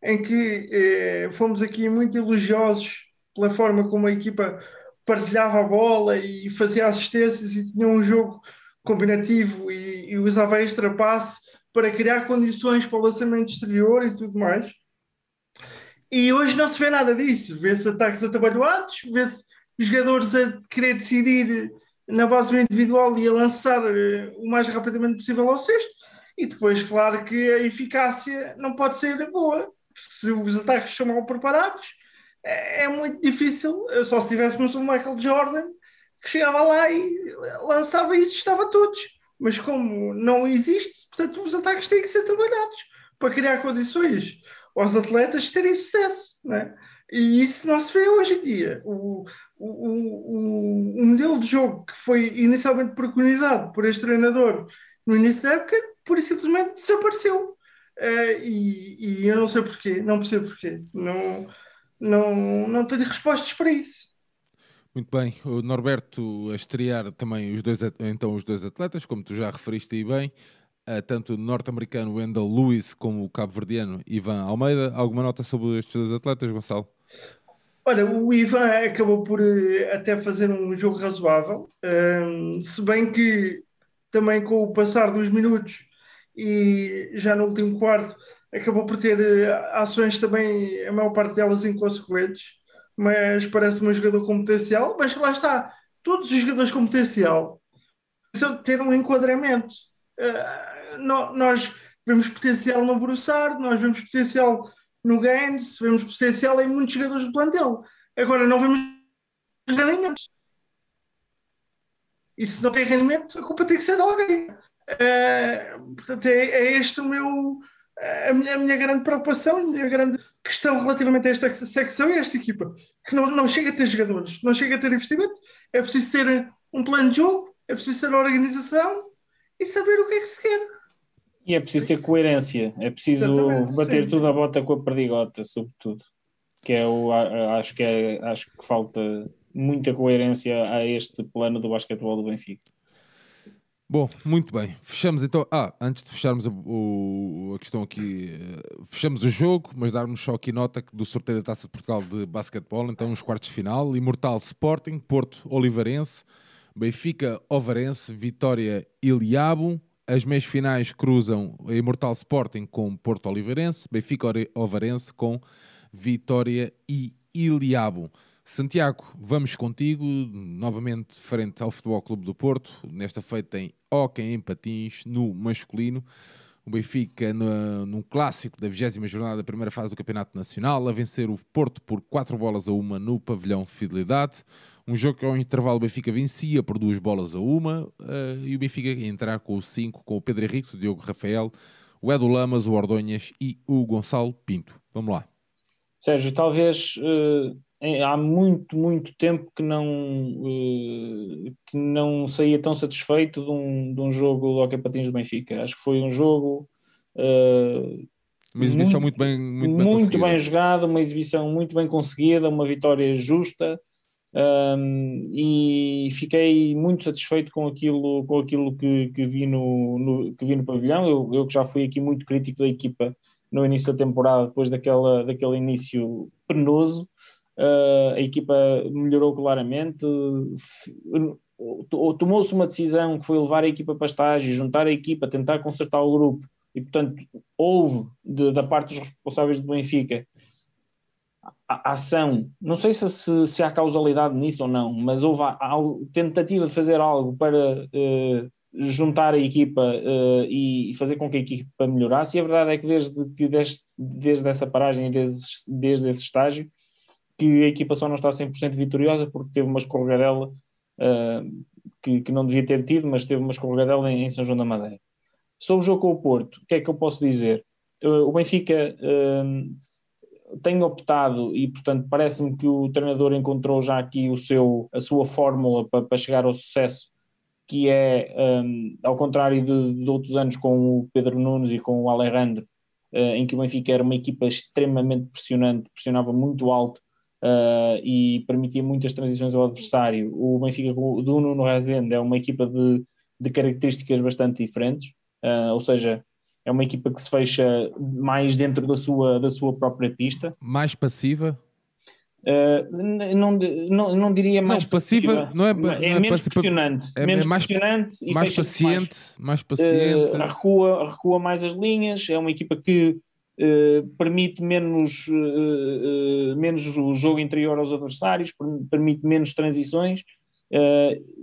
em que eh, fomos aqui muito elogiosos pela forma como a equipa partilhava a bola e fazia assistências e tinha um jogo combinativo e, e usava extra passe para criar condições para o lançamento exterior e tudo mais. E hoje não se vê nada disso. Vê-se ataques atabalhoados, vê-se jogadores a querer decidir na base do individual e a lançar uh, o mais rapidamente possível ao sexto. E depois, claro que a eficácia não pode ser boa se os ataques são mal preparados, é, é muito difícil. Só se tivéssemos um Michael Jordan que chegava lá e lançava isso, estava todos. Mas como não existe, portanto, os ataques têm que ser trabalhados para criar condições aos atletas terem sucesso. Né? E isso não se vê hoje em dia. O, o, o, o modelo de jogo que foi inicialmente preconizado por este treinador no início da época, por simplesmente desapareceu. Uh, e, e, eu não sei porquê, não percebo porquê. Não, não, não tenho respostas para isso. Muito bem, o Norberto a estrear também os dois, então os dois atletas, como tu já referiste aí bem, tanto o norte-americano Wendell Lewis como o cabo-verdiano Ivan Almeida. Alguma nota sobre estes dois atletas, Gonçalo? Olha, o Ivan acabou por eh, até fazer um jogo razoável, se bem que também com o passar dos minutos e já no último quarto acabou por ter uh, ações também, a maior parte delas inconsequentes, mas parece-me um jogador com potencial, mas lá está, todos os jogadores com potencial precisam ter um enquadramento. No, nós vemos potencial no Broussard, nós vemos potencial no Gaines, vemos potencial em muitos jogadores do plantel. Agora não vemos rendimentos. E se não tem rendimento, a culpa tem que ser de alguém. Uh, portanto, é, é, este o meu, a minha, a minha grande preocupação, a minha grande questão relativamente a esta secção e a esta equipa, que não, não chega a ter jogadores, não chega a ter investimento, é preciso ter um plano de jogo, é preciso ter organização e saber o que é que se quer. E é preciso ter coerência, é preciso Exatamente, bater sim. tudo a bota com a perdigota, sobretudo. Que é o, acho que é, acho que falta muita coerência a este plano do basquetebol do Benfica. Bom, muito bem. Fechamos então. Ah, antes de fecharmos a, o, a questão aqui, uh, fechamos o jogo, mas darmos só aqui nota do sorteio da Taça de Portugal de basquetebol. Então, os quartos de final: Imortal Sporting, Porto Oliveirense, Benfica Ovarense, Vitória Iliabo, as meias finais cruzam a Imortal Sporting com Porto Oliveirense, Benfica Ovarense com Vitória e Iliabo. Santiago, vamos contigo, novamente frente ao Futebol Clube do Porto, nesta feita em Hockey em Patins, no masculino. O Benfica, no, num clássico da 20 jornada da primeira fase do Campeonato Nacional, a vencer o Porto por 4 bolas a uma no pavilhão Fidelidade. Um jogo que ao intervalo o Benfica vencia por duas bolas a uma uh, e o Benfica ia entrar com o 5, com o Pedro Henrique, o Diogo Rafael, o Edu Lamas, o Ordonhas e o Gonçalo Pinto. Vamos lá. Sérgio, talvez uh, há muito, muito tempo que não, uh, que não saía tão satisfeito de um, de um jogo do Hockey Patins do Benfica. Acho que foi um jogo uma exibição muito, muito bem muito, bem, muito bem jogada, uma exibição muito bem conseguida, uma vitória justa um, e fiquei muito satisfeito com aquilo, com aquilo que, que, vi no, no, que vi no pavilhão. Eu, eu já fui aqui muito crítico da equipa no início da temporada, depois daquela, daquele início penoso, uh, a equipa melhorou claramente. Tomou-se uma decisão que foi levar a equipa para estágio, juntar a equipa, tentar consertar o grupo, e portanto houve de, da parte dos responsáveis do Benfica ação, não sei se, se, se, há causalidade nisso ou não, mas houve a, a tentativa de fazer algo para uh, juntar a equipa uh, e, fazer com que a equipa melhorasse, e a verdade é que desde, que desde, desde essa paragem desde, desde esse estágio, que a equipa só não está 100% vitoriosa porque teve uma escorregadela uh, que, que, não devia ter tido, mas teve uma escorregadela em, em São João da Madeira. Sobre o jogo com o Porto, o que é que eu posso dizer? o Benfica tenho optado e, portanto, parece-me que o treinador encontrou já aqui o seu, a sua fórmula para, para chegar ao sucesso, que é, um, ao contrário de, de, outros anos com o Pedro Nunes e com o Alejandro, uh, em que o Benfica era uma equipa extremamente pressionante, pressionava muito alto uh, e permitia muitas transições ao adversário. O Benfica do Nuno Rezende é uma equipa de, de características bastante diferentes, uh, ou seja, é uma equipa que se fecha mais dentro da sua, da sua própria pista. Mais passiva? Uh, não, não, não diria mais não, passiva, passiva, não é, não é, é menos pressionante, é, menos é mais, pressionante e mais paciente, mais, mais paciente. Uh, recua, recua mais as linhas, é uma equipa que uh, permite menos, menos o jogo interior aos adversários, permite menos transições.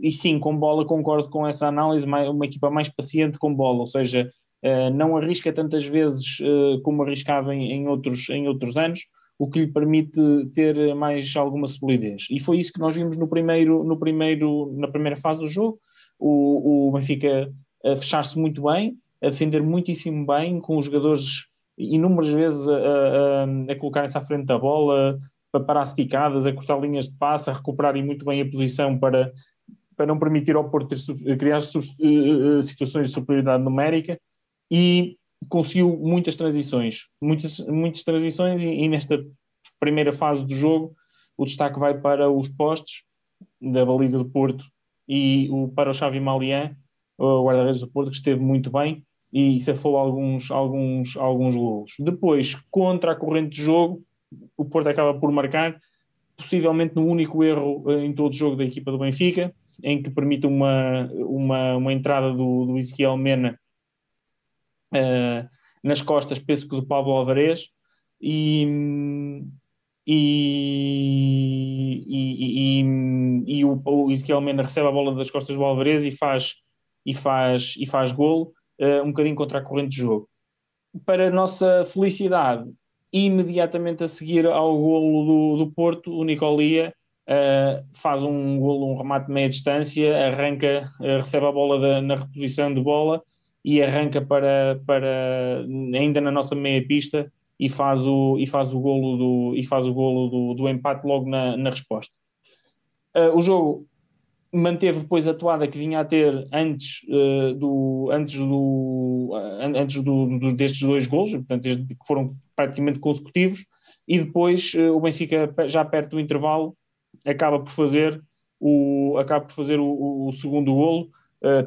e sim, com bola concordo com essa análise, uma equipa mais paciente com bola, ou seja, uh, não arrisca tantas vezes uh, como arriscava em, em, outros, em outros anos, o que lhe permite ter mais alguma solidez. E foi isso que nós vimos no primeiro, no primeiro, na primeira fase do jogo, o, o Benfica a fechar-se muito bem, a defender muitíssimo bem, com os jogadores inúmeras vezes a, a, a colocarem-se à frente da bola, para parar esticadas, a cortar linhas de passe, a recuperarem muito bem a posição para, para não permitir ao Porto ter, criar eh, situações de superioridade numérica e conseguiu muitas transições, muitas, muitas transições e, e, nesta primeira fase do jogo o destaque vai para os postes da baliza do Porto e o, para o Xavi Malian, o guarda-redes do Porto, que esteve muito bem e safou alguns, alguns, alguns golos. Depois, contra a corrente de jogo, o Porto acaba por marcar, possivelmente no único erro em todo o jogo da equipa do Benfica, em que permite uma, uma, uma entrada do, do Ezequiel Mena uh, nas costas, penso que do Pablo Alvarez, e, e, e, e, e o, o Ezequiel Mena recebe a bola das costas do Alvarez e faz, e faz, e faz golo, uh, um bocadinho contra a corrente de jogo. Para nossa felicidade, imediatamente a seguir ao golo do, do Porto, o Nicolia uh, faz um golo, um remate de meia distância, arranca, uh, recebe a bola da, na reposição de bola e arranca para, para ainda na nossa meia pista e faz o, e faz o golo do, e faz o golo do, do empate logo na, na resposta. Uh, o jogo manteve depois a toada que vinha a ter antes, uh, do, antes, do, uh, antes do, do, destes dois golos, portanto, que foram praticamente consecutivos, e depois o Benfica, já perto do intervalo, acaba por fazer o, acaba por fazer o, o segundo golo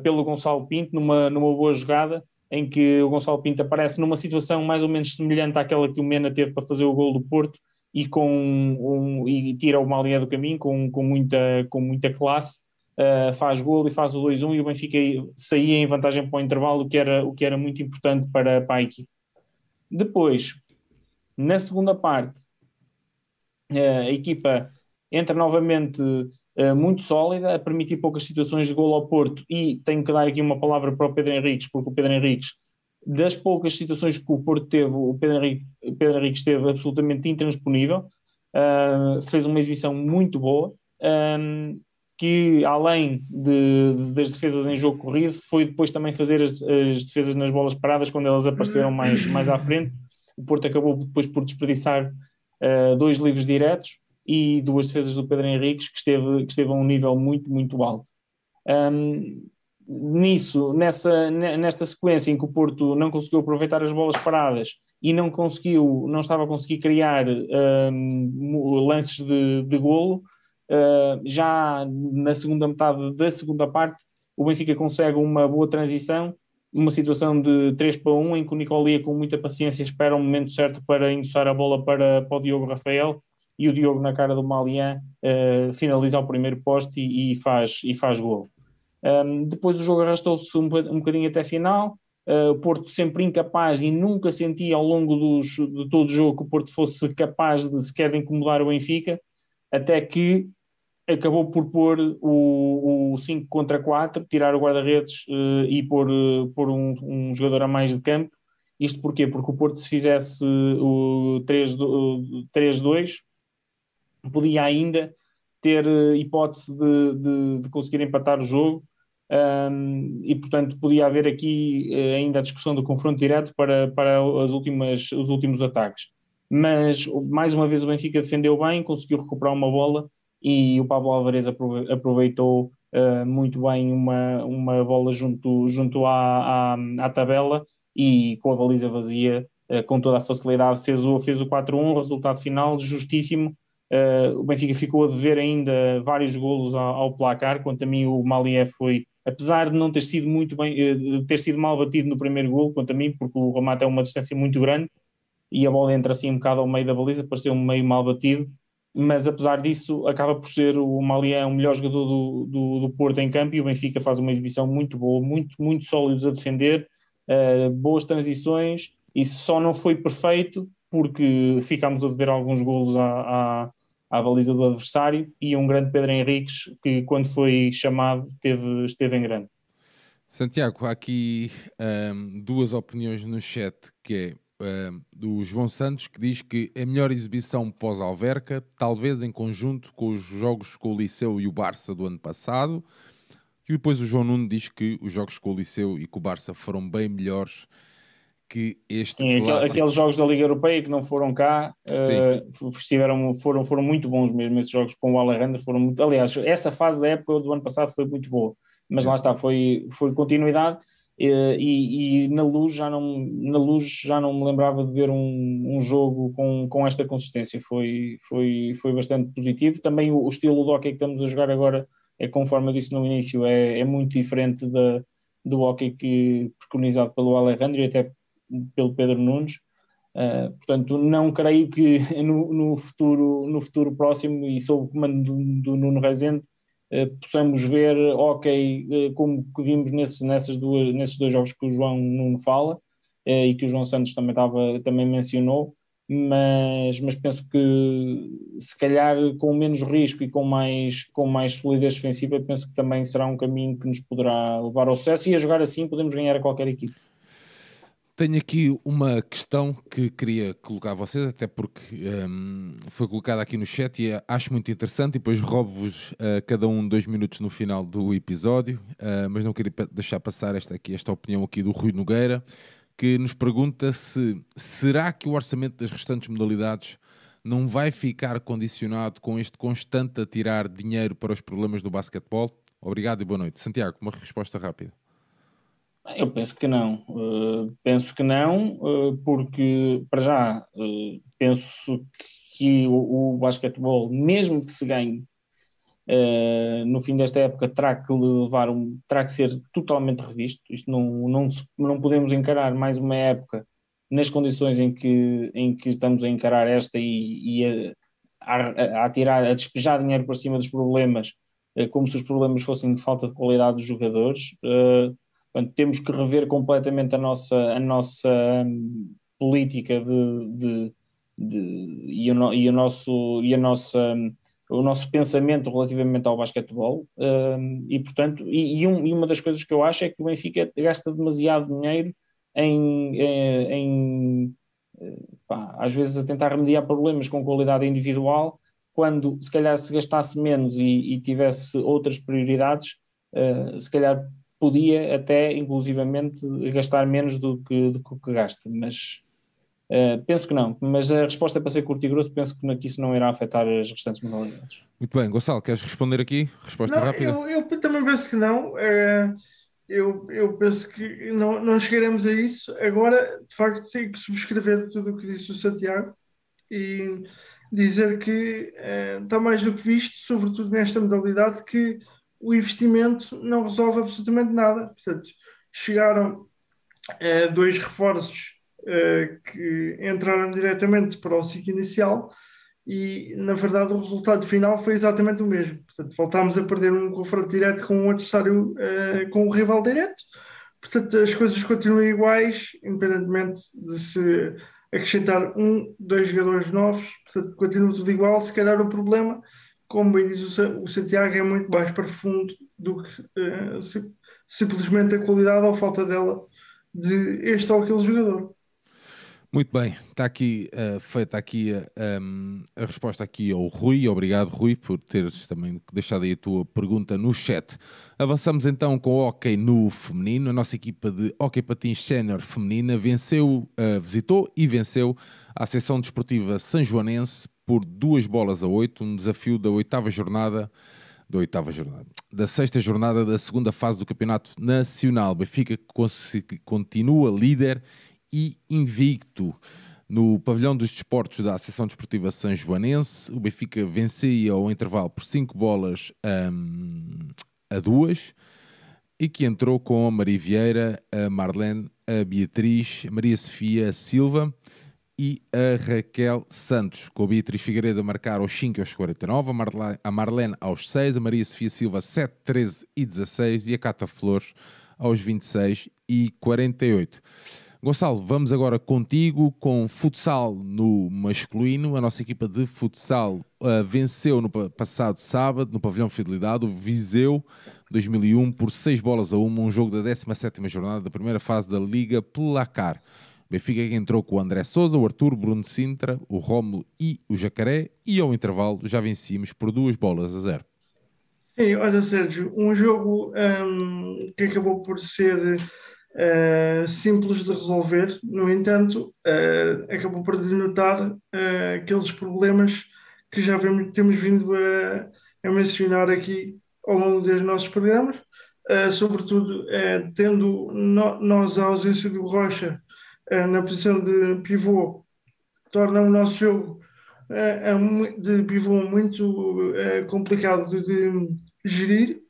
pelo Gonçalo Pinto, numa, numa boa jogada, em que o Gonçalo Pinto aparece numa situação mais ou menos semelhante àquela que o Mena teve para fazer o gol do Porto e, com um, e tira o Malié do caminho com, com, muita, com muita classe, uh, faz gol e faz o 2-1 e o Benfica saía em vantagem para o intervalo, o que era, o que era muito importante para, para a equipe. Depois, na segunda parte, uh, a equipa entra novamente muito sólida, a permitir poucas situações de gol ao Porto, e tenho que dar aqui uma palavra para o Pedro Henriques, porque o Pedro Henriques, das poucas situações que o Porto teve, o Pedro Henrique, Pedro esteve absolutamente intransponível, uh, fez uma exibição muito boa, um, que além de, das defesas em jogo corrido, foi depois também fazer as, as, defesas nas bolas paradas quando elas apareceram mais, mais à frente. O Porto acabou depois por desperdiçar uh, dois livros diretos, e duas defesas do Pedro Henriques, que esteve, que esteve a um nível muito, muito alto. Um, nisso, nessa, nesta sequência em que o Porto não conseguiu aproveitar as bolas paradas e não conseguiu, não estava a conseguir criar um, lances de, de golo, uh, já na segunda metade da segunda parte, o Benfica consegue uma boa transição, uma situação de 3 para 1, em que o Nicolia, com muita paciência, espera o um momento certo para endossar a bola para, para o Diogo Rafael e o Diogo na cara do Malian uh, finaliza o primeiro poste e, e, faz, e faz gol. Um, depois o jogo arrastou-se um, um bocadinho até a final, uh, o Porto sempre incapaz e nunca sentia ao longo dos, de todo o jogo que o Porto fosse capaz de sequer incomodar o Benfica, até que acabou por pôr o, o 5 contra 4, tirar o guarda-redes uh, e pôr, uh, pôr um, um, jogador a mais de campo. Isto porquê? Porque o Porto, se fizesse o 3-2, podia ainda ter eh, hipótese de, de, de conseguir empatar o jogo um, e, portanto, podia haver aqui uh, ainda a discussão do confronto direto para, para as últimas, os últimos ataques. Mas, mais uma vez, o Benfica defendeu bem, conseguiu recuperar uma bola e o Pablo Alvarez aproveitou uh, muito bem uma, uma bola junto, junto à, à, à tabela e com a baliza vazia, uh, com toda a facilidade, fez o, fez o 4-1, resultado final justíssimo Uh, o Benfica ficou a dever ainda vários golos ao, ao placar, quanto a mim o Malié foi, apesar de não ter sido muito bem, uh, ter sido mal batido no primeiro gol, quanto a mim, porque o remate é uma distância muito grande e a bola entra assim um bocado ao meio da baliza, pareceu meio mal batido, mas apesar disso acaba por ser o Malié o melhor jogador do, do, do, Porto em campo e o Benfica faz uma exibição muito boa, muito, muito sólidos a defender, uh, boas transições e só não foi perfeito porque ficámos a dever alguns golos à, à à baliza do adversário e um grande Pedro Henriques que quando foi chamado teve, esteve em grande. Santiago, há aqui um, duas opiniões no chat que é um, do João Santos que diz que é a melhor exibição pós-Alverca, talvez em conjunto com os jogos com o Liceu e o Barça do ano passado. E depois o João Nuno diz que os jogos com o Liceu e com o Barça foram bem melhores que este Sim, clássico... aqueles jogos da Liga Europeia que não foram cá uh, estiveram, foram, foram muito bons mesmo esses jogos com o Alejandro foram muito, aliás, essa fase da época do ano passado foi muito boa, mas lá está, foi, foi continuidade uh, e, e, na luz já não na luz já não me lembrava de ver um, um jogo com, com esta consistência, foi, foi, foi bastante positivo, também o, o estilo do hockey que estamos a jogar agora é conforme eu disse no início, é, é muito diferente da, do hockey que preconizado pelo Alejandro e até pelo Pedro Nunes. Uh, portanto, não creio que no, no, futuro, no futuro próximo e sob o comando do, do Nuno Rezende uh, possamos ver ok uh, como que vimos nesses, nessas duas, nesses dois jogos que o João Nuno fala e que o João Santos também, tava, também mencionou, mas, mas penso que se calhar com menos risco e com mais, com mais solidez defensiva, penso que também será um caminho que nos poderá levar ao sucesso e a jogar assim podemos ganhar a qualquer equipe. Tenho aqui uma questão que queria colocar a vocês, até porque um, foi colocada aqui no chat e acho muito interessante, e depois roubo-vos uh, cada um dois minutos no final do episódio, uh, mas não queria deixar passar esta, aqui, esta opinião aqui do Rui Nogueira, que nos pergunta se será que o orçamento das restantes modalidades não vai ficar condicionado com este constante a tirar dinheiro para os problemas do basquetebol? Obrigado e boa noite. Santiago, uma resposta rápida. Eu penso que não. Uh, penso que não, uh, porque, para já, uh, penso que o, o basquetebol, mesmo que se ganhe no fim desta época, terá que levar um, terá que ser totalmente revisto. Isto não, não, não podemos encarar mais uma época nas condições em que, em que estamos a encarar esta e, e a, a, a, tirar, a despejar dinheiro por cima dos problemas, como se os problemas fossem de falta de qualidade dos jogadores. Uh, Portanto, temos que rever completamente a nossa, a nossa hum, política de, de, de e, o, e, o, nosso, e a nossa, hum, o nosso pensamento relativamente ao basquetebol. Um, e, portanto, e, e, e, uma das coisas que eu acho é que o Benfica gasta demasiado dinheiro em, em, em pá, às vezes a tentar remediar problemas com qualidade individual, quando se calhar se gastasse menos e, tivesse outras prioridades, uh, se calhar podia até, inclusivamente, gastar menos do que, do que gasta, mas uh, penso que não. Mas a resposta é para ser curto e grosso, penso que isso não irá afetar as restantes modalidades. Muito bem, Gonçalo, queres responder aqui? Resposta não, rápida? Eu, eu, também penso que não. É, eu, eu penso que não, não chegaremos a isso. Agora, de facto, tenho que subscrever tudo o que disse o Santiago e dizer que é, está mais do que visto, sobretudo nesta modalidade, que o investimento não resolve absolutamente nada. Portanto, chegaram eh, dois reforços eh, que entraram diretamente para o ciclo inicial e, na verdade, o resultado final foi exatamente o mesmo. Portanto, voltámos a perder um confronto direto com um adversário, eh, com um rival direto. Portanto, as coisas continuam iguais, independentemente de se acrescentar um, dois jogadores novos. Portanto, continua tudo igual. Se calhar o problema como bem diz o, Santiago, é muito mais profundo do que uh, se, simplesmente a qualidade ou falta dela de este ou aquele jogador. Muito bem, está aqui uh, feita aqui uh, um, a resposta aqui ao Rui. Obrigado, Rui, por teres também deixado aí a tua pergunta no chat. Avançamos então com o hockey no feminino. A nossa equipa de hockey patins sénior feminina venceu, uh, visitou e venceu a Associação Desportiva Sanjoanense por duas bolas a oito, um desafio da oitava jornada da oitava jornada, da sexta jornada da segunda fase do Campeonato Nacional. Benfica continua líder e invicto. No pavilhão dos desportos da Associação Desportiva São Joanense, o Benfica vencia ao intervalo por 5 bolas um, a duas e que entrou com a Maria Vieira, a Marlene, a Beatriz, a Maria Sofia Silva e a Raquel Santos, com a Beatriz Figueiredo a marcar aos 5 e aos 49, a Marlene aos 6, a Maria Sofia Silva 7, 13 e 16 e a Cata Flores aos 26 e 48. Gonçalo, vamos agora contigo com futsal no masculino. A nossa equipa de futsal uh, venceu no passado sábado, no pavilhão Fidelidade, o Viseu 2001 por 6 bolas a 1, um jogo da 17ª jornada da primeira fase da Liga Placar. Benfica entrou com o André Souza, o Arthur, Bruno Sintra, o Rómulo e o Jacaré e ao intervalo já vencíamos por duas bolas a zero. Sim, olha Sérgio, um jogo um, que acabou por ser uh, simples de resolver, no entanto, uh, acabou por denotar uh, aqueles problemas que já vemos, temos vindo a, a, mencionar aqui ao longo dos nossos programas, sobretudo tendo no, nós a ausência do Rocha eh, na posição de pivô torna o nosso jogo eh, de pivô muito eh, complicado de, gerir,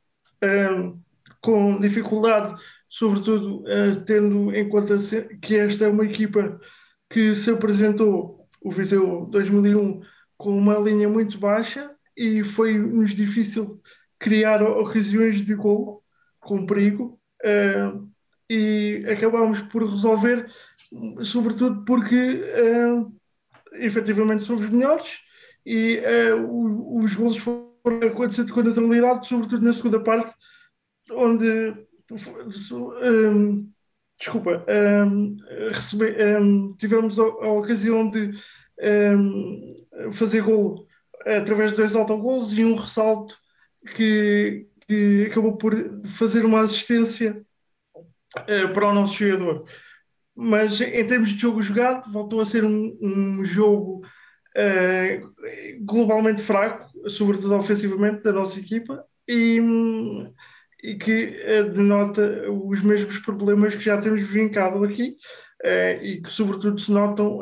com dificuldade, sobretudo tendo em conta que esta é uma equipa que se apresentou o Viseu 2001 com uma linha muito baixa e foi-nos difícil criar ocasiões de gol com perigo uh, e acabámos por resolver, sobretudo porque uh, efetivamente somos melhores e os gols foram acontecendo com naturalidade, sobretudo na segunda parte, onde um, desculpa, um, recebe, um, tivemos a, a, ocasião de fazer gol através de dois autogolos e um ressalto que, que acabou por fazer uma assistência uh, para o nosso jogador. Mas em termos de jogo jogado, voltou a ser um, um jogo uh, globalmente fraco, sobretudo ofensivamente, da nossa equipa, e, e que uh, denota os mesmos problemas que já temos vincado aqui e que, sobretudo, se notam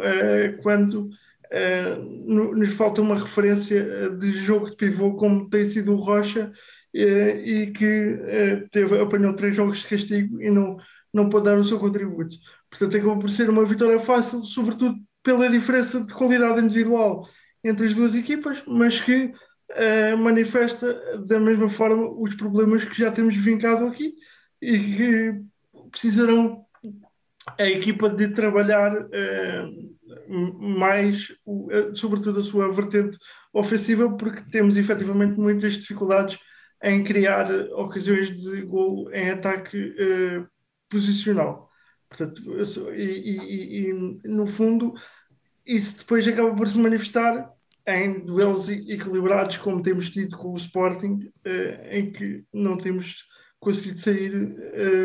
quando uh, nos falta uma referência eh, de jogo de pivô como tem sido o Rocha e que teve, apanhou três jogos de castigo e não, não pode dar o seu contributo. Portanto, acabou por ser uma vitória fácil, sobretudo pela diferença de qualidade individual entre as duas equipas, mas que manifesta da mesma forma os problemas que já temos vincado aqui e que precisarão a equipa de trabalhar uh, mais, uh, sobretudo a sua vertente ofensiva, porque temos efetivamente muitas dificuldades em criar ocasiões de gol em ataque uh, posicional. Portanto, e, e, e, no fundo, isso depois acaba por se manifestar em duelos equilibrados, como temos tido com o Sporting, em que não temos conseguido sair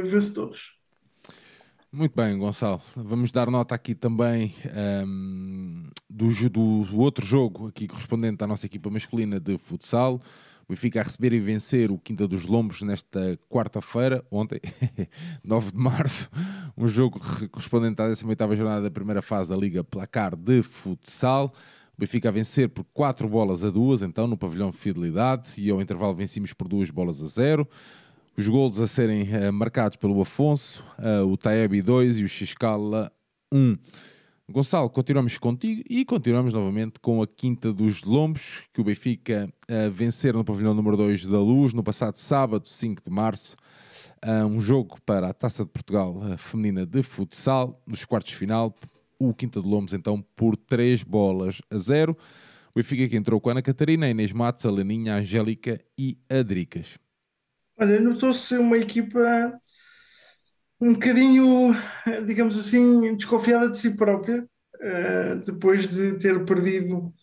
vencedores. Muito bem, Gonçalo. Vamos dar nota aqui também um, do, do, outro jogo aqui correspondente à nossa equipa masculina de futsal. O Benfica a receber e vencer o Quinta dos Lombos nesta quarta-feira, ontem, 9 de março. Um jogo correspondente à 18ª jornada da primeira fase da Liga Placar de Futsal. O Benfica a vencer por 4 bolas a 2, então, no pavilhão Fidelidade. E ao intervalo vencemos por 2 bolas a 0. Os golos a serem uh, marcados pelo Afonso, uh, o Taebi 2 e o Xiscala 1. Gonçalo, continuamos contigo e continuamos novamente com a Quinta dos Lombos, que o Benfica uh, vencer no pavilhão número 2 da Luz no passado sábado, 5 de março. Um jogo para a Taça de Portugal feminina de futsal, nos quartos de final. O Quinta de Lombos, então, por 3 bolas a 0. O Benfica que entrou com a Ana Catarina, a Inês Matos, a Leninha, a Angélica e a Dricas. Olha, notou-se uma equipa um bocadinho, digamos assim, desconfiada de si própria, uh, depois de ter perdido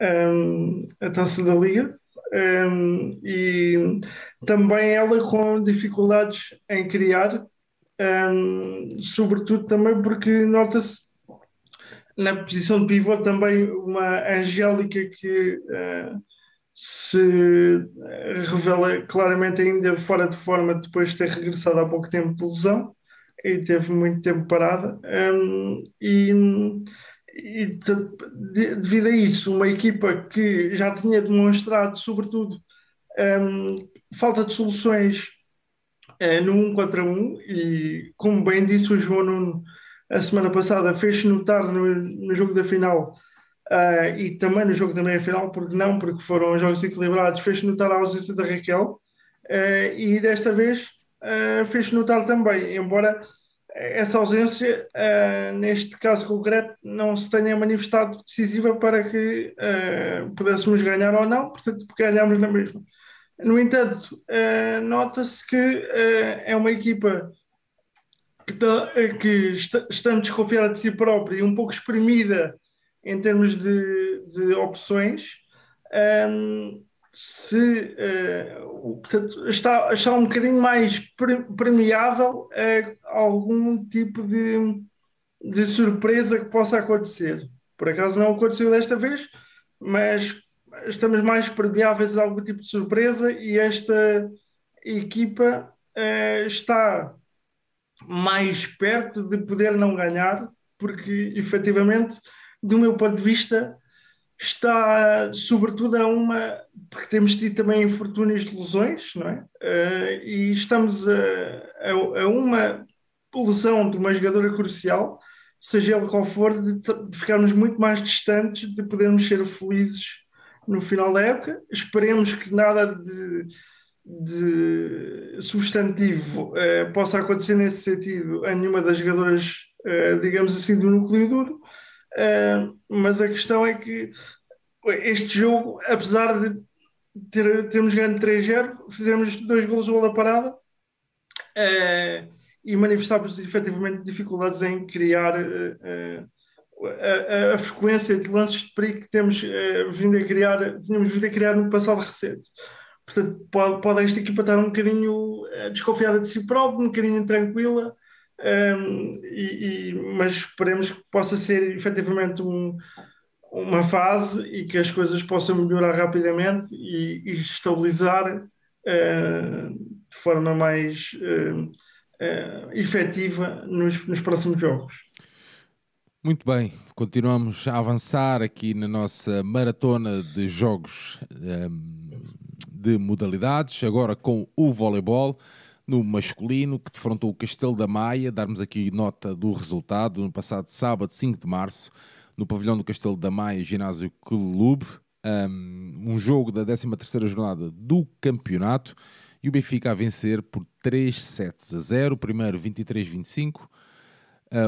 um, a taça da Liga. Um, e também ela com dificuldades em criar, um, sobretudo também porque nota-se na posição de pivô também uma Angélica que uh, se revela claramente ainda fora de forma depois de ter regressado há pouco tempo de lesão e teve muito tempo parada. Um, e, e de, devido a isso uma equipa que já tinha demonstrado sobretudo um, falta de soluções uh, no 1 contra 1 e como bem disse o João Nuno a semana passada fez-se notar no, no jogo da final Uh, e também no jogo da meia-final, porque não, porque foram jogos equilibrados, fez notar a ausência da Raquel uh, e desta vez uh, fez notar também, embora essa ausência, neste caso concreto, não se tenha manifestado decisiva para que pudéssemos ganhar ou não, portanto, ganhámos na mesma. No entanto, nota-se que é uma equipa que, tá, que está, estando desconfiada de si própria e um pouco espremida em termos de, de opções, um, se uh, portanto, está, está um bocadinho mais premiável a algum tipo de, de surpresa que possa acontecer. Por acaso não aconteceu desta vez, mas estamos mais permeáveis a algum tipo de surpresa e esta equipa uh, está mais perto de poder não ganhar, porque efetivamente do meu ponto de vista, está sobretudo a uma. porque temos tido também infortúnios de lesões, não é? Uh, e estamos a, a, a, uma lesão de uma jogadora crucial, seja ele qual for, de, de ficarmos muito mais distantes de podermos ser felizes no final da época. Esperemos que nada de, de substantivo eh, possa acontecer nesse sentido a nenhuma das jogadoras, eh, digamos assim, do núcleo duro. Eh, mas a questão é que este jogo, apesar de ter, termos ganho 3-0, fizemos dois gols bola parada e manifestámos efetivamente dificuldades em criar uh, a, a, frequência de lances de perigo que temos vindo a criar, tínhamos vindo a criar no passado recente. Portanto, pode, pode esta equipa estar um bocadinho desconfiada de si própria, um bocadinho intranquila, um, e, e, mas esperemos que possa ser efetivamente um, uma fase e que as coisas possam melhorar rapidamente e, e estabilizar uh, de forma mais uh, uh, efetiva nos, nos próximos jogos. Muito bem, continuamos a avançar aqui na nossa maratona de jogos um, de modalidades, agora com o voleibol no masculino, que defrontou o Castelo da Maia, darmos aqui nota do resultado no passado sábado, 5 de março, no pavilhão do Castelo da Maia Ginásio Clube, um, um jogo da 13ª jornada do campeonato e o Benfica a vencer por 3 sets a 0, o primeiro 23-25, uh,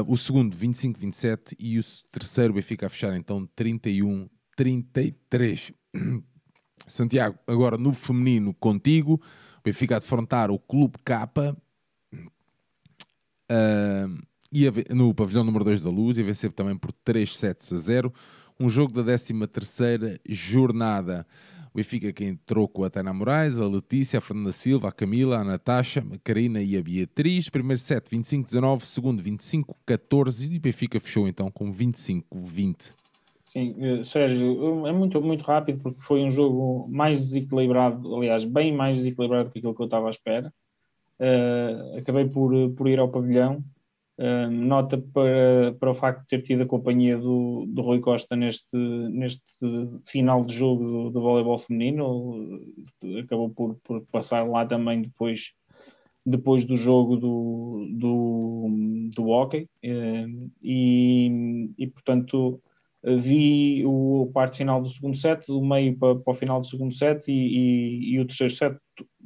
o segundo 25-27 e o terceiro Benfica a fechar então 31-33. Santiago, agora no feminino contigo, o Benfica a defrontar o Clube K, uh, no pavilhão número 2 da Luz e vencer também por 3 sets a 0. Um jogo da 13ª jornada. O Benfica que entrou com a Tana Moraes, a Letícia, a Fernanda Silva, a Camila, a Natasha, a Karina e a Beatriz. Primeiro set 25-19, segundo 25-14 e o Benfica fechou então com 25-20. Sim, eh, Sérgio, é muito, muito rápido porque foi um jogo mais desequilibrado, aliás, bem mais desequilibrado do que aquilo que eu estava à espera. Uh, acabei por, por ir ao pavilhão. Nota para, para o facto de ter tido a companhia do, do Rui Costa neste, neste final de jogo do, do voleibol feminino, acabou por, por passar lá também depois, depois do jogo do, do, do hockey. E, e portanto vi o parte final do segundo set, do meio para, para o final do segundo set e, e, e o terceiro set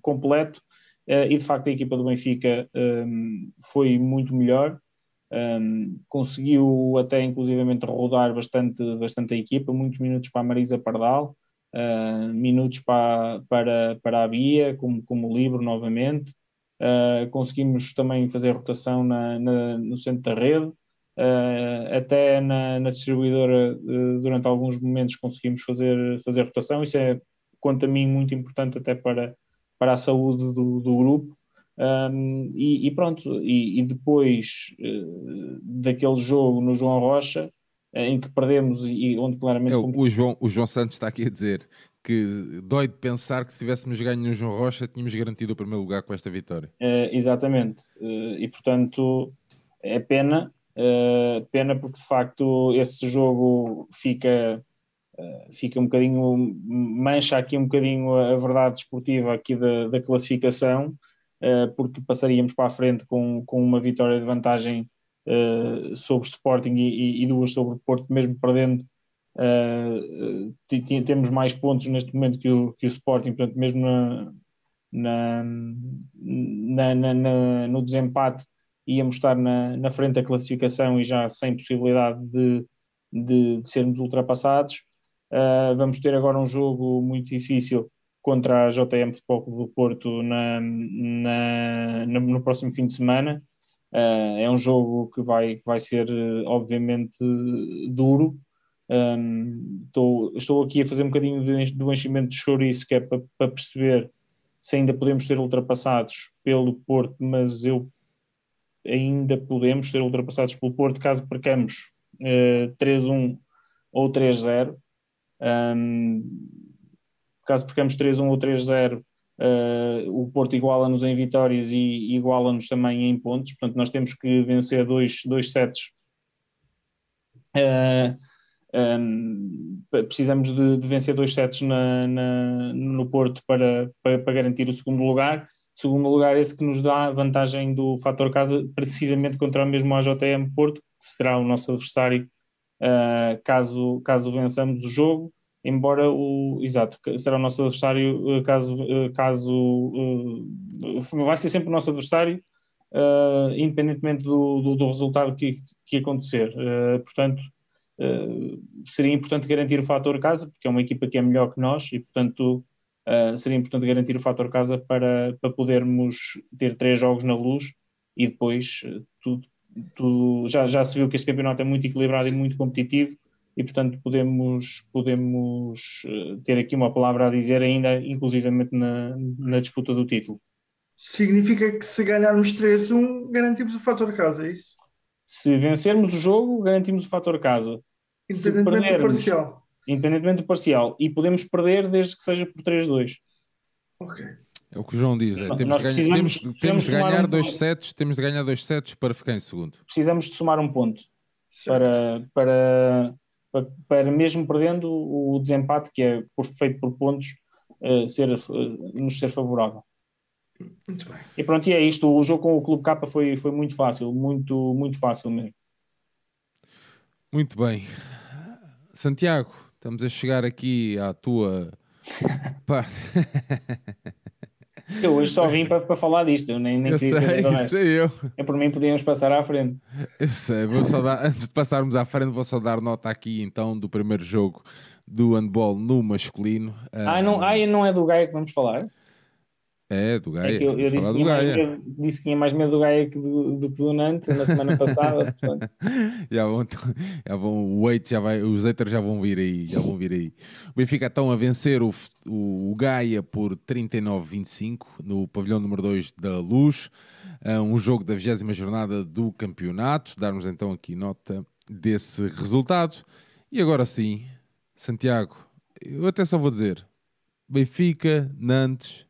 completo. Uh, e de facto a equipa do Benfica um, foi muito melhor, um, conseguiu até inclusivamente rodar bastante, bastante a equipa, muitos minutos para a Marisa Pardal, uh, minutos para, para, para a Bia, como, como livre novamente, uh, conseguimos também fazer rotação na, na, no centro da rede, até na, na distribuidora durante alguns momentos conseguimos fazer, fazer rotação, isso é quanto a mim muito importante até para para a saúde do, do grupo. Um, e, e, pronto, e, e depois uh, daquele jogo no João Rocha, uh, em que perdemos e onde claramente. É, fomos... o, João, o João Santos está aqui a dizer que dói de pensar que se tivéssemos ganho no João Rocha, tínhamos garantido o primeiro lugar com esta vitória. Uh, exatamente, e portanto é pena, pena porque de facto esse jogo fica eh, fica um bocadinho, mancha aqui um bocadinho a, verdade esportiva aqui da, da classificação, uh, porque passaríamos para a frente com, com uma vitória de vantagem uh, sobre Sporting e, e, duas sobre Porto, mesmo perdendo. temos mais pontos neste momento que o, que o Sporting, portanto, mesmo na, na, na, na no desempate, íamos estar na, na frente da classificação e já sem possibilidade de, de, de sermos ultrapassados. Uh, vamos ter agora um jogo muito difícil contra a JM Futebol Clube do Porto na, na, no próximo fim de semana. Uh, é um jogo que vai, vai ser, obviamente, duro. Um, estou, estou aqui a fazer um bocadinho do enchimento de chouriço, que é para, para perceber se ainda podemos ser ultrapassados pelo Porto, mas eu ainda podemos ser ultrapassados pelo Porto caso percamos uh, 3-1 ou 3-0. Um, caso percamos 3-1 ou 3-0, uh, ah, o Porto iguala-nos em vitórias e iguala-nos também em pontos, portanto nós temos que vencer dois, dois sets. Uh, ah, um, precisamos de, de, vencer dois sets na, na, no Porto para, para, para, garantir o segundo lugar. Segundo lugar, esse que nos dá vantagem do fator casa, precisamente contra o mesmo AJM Porto, que será o nosso adversário uh, caso, caso vençamos o jogo, embora o exato será o nosso adversário uh, caso, caso vai ser sempre o nosso adversário independentemente do, do, do, resultado que, que acontecer. portanto, seria importante garantir o fator casa, porque é uma equipa que é melhor que nós e, portanto, uh, seria importante garantir o fator casa para, para podermos ter três jogos na luz e depois uh, tudo, tudo, já, já se viu que este campeonato é muito equilibrado e muito competitivo e portanto podemos, podemos uh, ter aqui uma palavra a dizer ainda inclusivamente na, na disputa do título. Significa que se ganharmos 3-1 garantimos o fator casa, é isso? Se vencermos o jogo, garantimos o fator casa. Independentemente do parcial independentemente do parcial, e podemos perder desde que seja por 3-2. Ok. É o que o João diz, é, temos, de ganhar, temos, temos de ganhar um dois ponto. sets, temos de ganhar dois sets para ficar em segundo. Precisamos de somar um ponto para, para, para, para, mesmo perdendo o desempate que é por, feito por pontos uh, ser, uh, nos ser favorável. Muito bem. E pronto, e é isto. O jogo com o Clube K foi, foi muito fácil, muito, muito fácil mesmo. Muito bem. Santiago, Estamos a chegar aqui à tua parte. Eu hoje só vim para, para falar disto, eu nem, nem eu queria sei, saber sei eu. É por mim podíamos passar à frente. Eu sei, vou só dar, antes de passarmos à frente, vou só dar nota aqui então do primeiro jogo do handball no masculino. Ah, não, ah, não é do Gaia que vamos falar? É, do Gaia. É eu, eu disse, que tinha medo, disse que tinha mais medo do Gaia que do, do que do Nantes na semana passada. já vão, já vão, o já vai, os haters já vão vir aí, já vão vir aí. O Benfica estão a vencer o, o, o Gaia por 39-25 no pavilhão número 2 da Luz, é um jogo da 20 jornada do campeonato. Darmos então aqui nota desse resultado. E agora sim, Santiago, eu até só vou dizer: Benfica, Nantes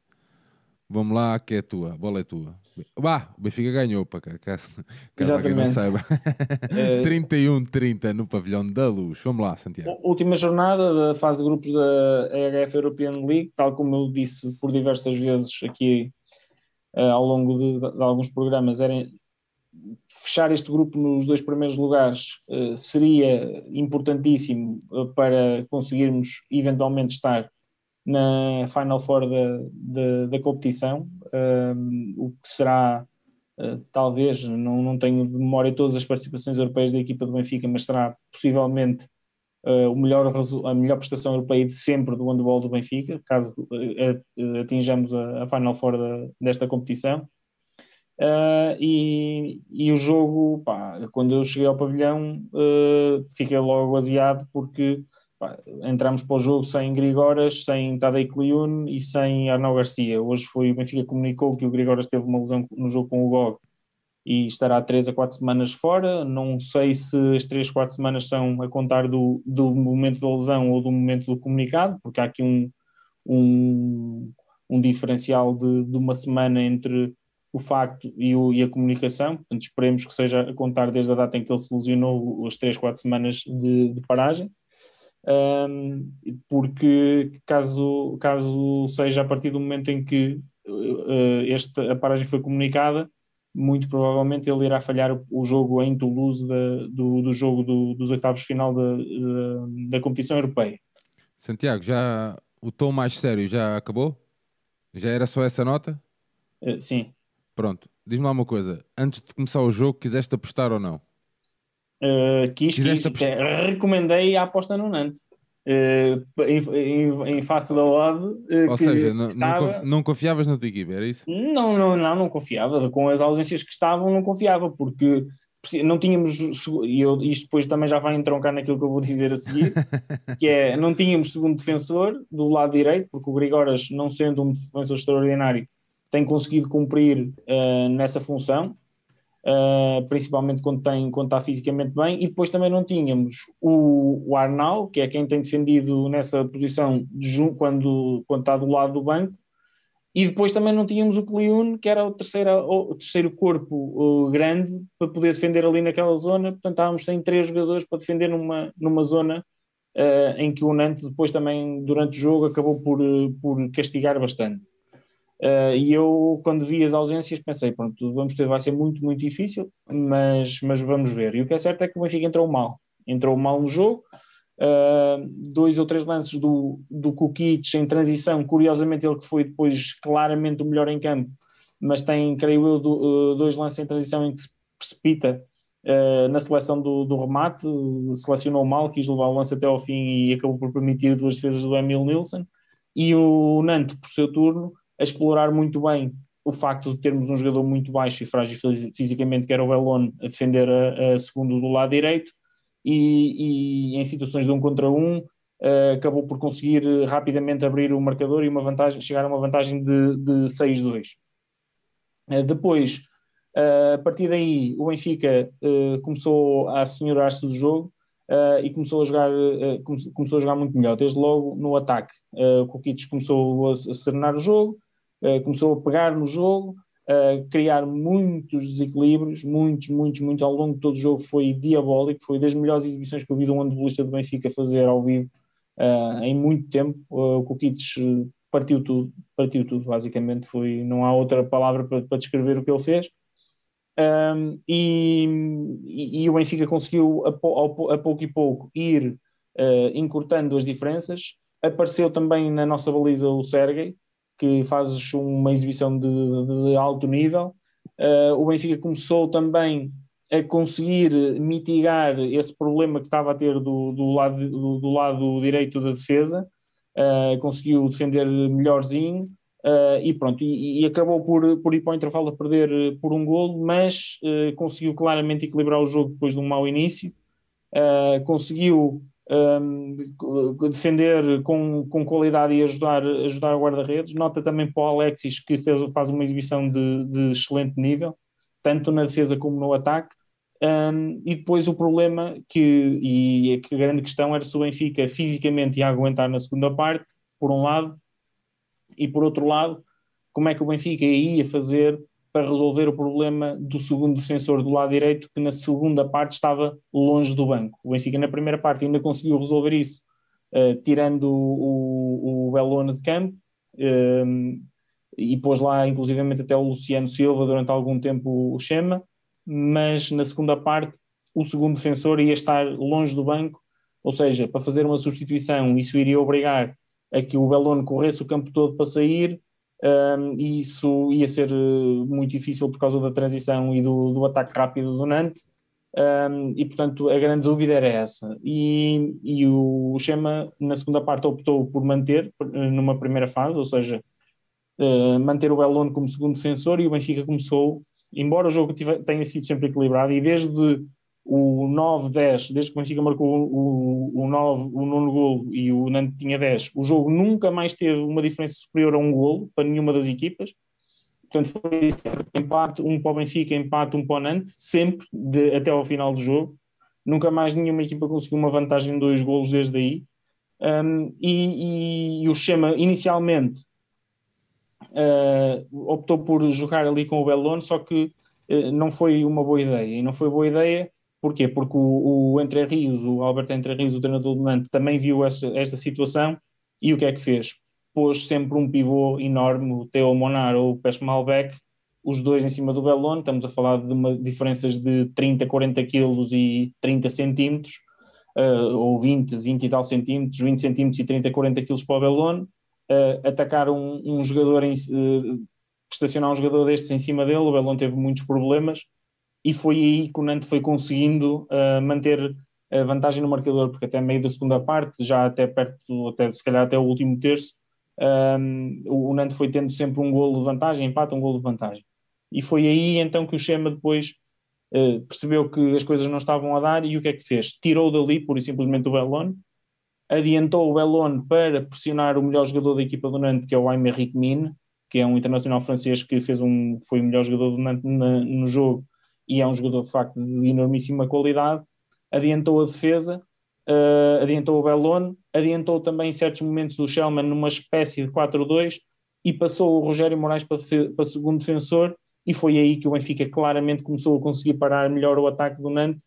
Vamos lá, que é tua, a bola é tua. Bah, o Benfica ganhou, para cá, caso, caso alguém não saiba. 31-30 no pavilhão da luz. Vamos lá, Santiago. Última jornada da fase de grupos da EHF European League, tal como eu disse por diversas vezes aqui uh, ao longo de, de, alguns programas, era fechar este grupo nos dois primeiros lugares uh, seria importantíssimo para conseguirmos eventualmente estar na Final Four da, da, da competição, o que será uh, talvez, não, não tenho de memória todas as participações europeias da equipa do Benfica, mas será possivelmente uh, o melhor, a melhor prestação europeia de sempre do handball do Benfica, caso uh, atinjamos a, a, Final Four da, desta competição. e, e o jogo, pá, quando eu cheguei ao pavilhão, fiquei logo aziado porque entramos para o jogo sem Grigoras, sem Tadej Kliun e sem Arnau Garcia. Hoje foi o Benfica comunicou que o Grigoras teve uma lesão no jogo com o GOG e estará 3 a 4 semanas fora. Não sei se as 3, 4 semanas são a contar do, do momento da lesão ou do momento do comunicado, porque há aqui um, um, um diferencial de, de uma semana entre o facto e, o, e, a comunicação, portanto esperemos que seja a contar desde a data em que ele se lesionou as 3, 4 semanas de, de paragem um, porque caso, caso seja a partir do momento em que uh, este, a paragem foi comunicada, muito provavelmente ele irá falhar o jogo em Toulouse da, do, do jogo do, dos oitavos final da, da, da, competição europeia. Santiago, já o tom mais sério já acabou? Já era só essa nota? Uh, sim. Pronto, diz-me lá uma coisa, antes de começar o jogo, quiseste apostar ou não? Uh, quis, quis recomendei a aposta no Nantes. Uh, em, em, em, face da odd uh, ou seja, não, estava... não, confiavas na tua equipe, era isso? Não, não, não, não confiava com as ausências que estavam, não confiava porque não tínhamos e eu, isto depois também já vai entroncar naquilo que eu vou dizer a seguir que é, não tínhamos segundo defensor do lado direito, porque o Grigoras não sendo um defensor extraordinário tem conseguido cumprir uh, nessa função uh, principalmente quando, tem, quando está fisicamente bem, e depois também não tínhamos o, o Arnal, que é quem tem defendido nessa posição de, quando, quando está do lado do banco, e depois também não tínhamos o Cliun, que era o terceiro, o terceiro corpo grande para poder defender ali naquela zona, portanto estávamos sem três jogadores para defender numa, numa zona uh, em que o Nantes depois também durante o jogo acabou por, por castigar bastante. Uh, e eu, quando vi as ausências, pensei, pronto, vamos ter, vai ser muito, muito difícil, mas, mas vamos ver. E o que é certo é que o Benfica entrou mal. Entrou mal no jogo, uh, dois ou três lances do, do Kukic em transição, curiosamente ele que foi depois claramente o melhor em campo, mas tem, creio eu, do, uh, dois lances em transição em que se precipita na seleção do, do remate, selecionou mal, quis levar o lance até ao fim e acabou por permitir duas defesas do Emil Nilsson, e o Nantes, por seu turno, a explorar muito bem o facto de termos um jogador muito baixo e frágil fisicamente, que era o Elon, a defender a, a segundo do lado direito, e, e, em situações de um contra um, uh, acabou por conseguir rapidamente abrir o marcador e uma vantagem, chegar a uma vantagem de, de 6-2. Uh, depois, uh, a partir daí, o Benfica começou a assenhorar-se do jogo e começou a, jogar, começou a jogar muito melhor, desde logo no ataque. o Kukic começou a, a serenar o jogo, começou a pegar no jogo, uh, criar muitos desequilíbrios, muitos, muitos, muitos, ao longo de todo o jogo foi diabólico, foi das melhores exibições que eu vi de um handbolista do Benfica fazer ao vivo uh, em muito tempo, uh, o Kukic partiu tudo, partiu tudo basicamente, foi, não há outra palavra para, para descrever o que ele fez, um, e, e, e, o Benfica conseguiu a, a, a pouco e pouco ir uh, encurtando as diferenças. Apareceu também na nossa baliza o Sergei, que fazes uma exibição de, de alto nível. Uh, o Benfica começou também a conseguir mitigar esse problema que estava a ter do, do, lado, do, do lado direito da defesa, uh, conseguiu defender melhorzinho. Uh, e pronto, e, e, acabou por, por ir para o intervalo a perder por um golo, mas conseguiu claramente equilibrar o jogo depois de um mau início, conseguiu um, defender com, com qualidade e ajudar, ajudar o guarda-redes. Nota também para o Alexis, que fez, faz uma exibição de, de excelente nível, tanto na defesa como no ataque. Um, e depois o problema que, e que a grande questão era se o Benfica fisicamente ia aguentar na segunda parte, por um lado, e por outro lado, como é que o Benfica ia fazer para resolver o problema do segundo defensor do lado direito, que na segunda parte estava longe do banco. O Benfica, na primeira parte, ainda conseguiu resolver isso, uh, tirando o, o, Belona de campo, uh, e pôs lá, inclusivamente, até o Luciano Silva durante algum tempo o Chema, mas na segunda parte, o segundo defensor ia estar longe do banco, ou seja, para fazer uma substituição, isso iria obrigar a que o Belone corresse o campo todo para sair, um, e isso ia ser eh, muito difícil por causa da transição e do, do ataque rápido do Nantes. Um, e portanto a grande dúvida era essa. E, e o Chema, na segunda parte, optou por manter eh, numa primeira fase, ou seja, uh, manter o Belone como segundo defensor, e o Benfica começou, embora o jogo tenha sido sempre equilibrado, e desde o 9-10, desde que o Benfica marcou o, o, 9, o nono golo e o Nantes tinha 10, o jogo nunca mais teve uma diferença superior a um golo para nenhuma das equipas. Portanto, foi empate, um para o Benfica, empate, um para o Nantes, sempre de, até ao final do jogo. Nunca mais nenhuma equipa conseguiu uma vantagem de dois golos desde aí. Um, e, e, e, o Chema, inicialmente, uh, optou por jogar ali com o Belone, só que uh, não foi uma boa ideia. E não foi boa ideia Porquê? Porque o, o Entre Rios, o Alberto Entre Rios, o treinador do Nantes, também viu esta, esta situação e o que é que fez? Pôs sempre um pivô enorme, o Theo Monar ou o Pesce Malbec, os dois em cima do Belone, estamos a falar de uma, diferenças de 30, 40 quilos e 30 centímetros, uh, ou 20, 20 e tal centímetros, 20 centímetros e 30, 40 quilos para o Belone, uh, atacar um, um jogador, em, uh, estacionar um jogador destes em cima dele, o Belone teve muitos problemas, e foi aí que o Nantes foi conseguindo uh, manter a vantagem no marcador, porque até meio da segunda parte, já até perto, até, se calhar até o último terço, um, o Nantes foi tendo sempre um golo de vantagem, empate, um golo de vantagem. E foi aí então que o Chema depois uh, percebeu que as coisas não estavam a dar e o que é que fez? Tirou dali pura e simplesmente o Bellone, adiantou o Bellone para pressionar o melhor jogador da equipa do Nantes, que é o Aymeric Mine, que é um internacional francês que fez um, foi o melhor jogador do Nantes na, no jogo e é um jogador de facto de enormíssima qualidade, adiantou a defesa, uh, adiantou o Bellone, adiantou também em certos momentos o Shellman numa espécie de 4-2 e passou o Rogério Moraes para, para segundo defensor e foi aí que o Benfica claramente começou a conseguir parar melhor o ataque do Nantes.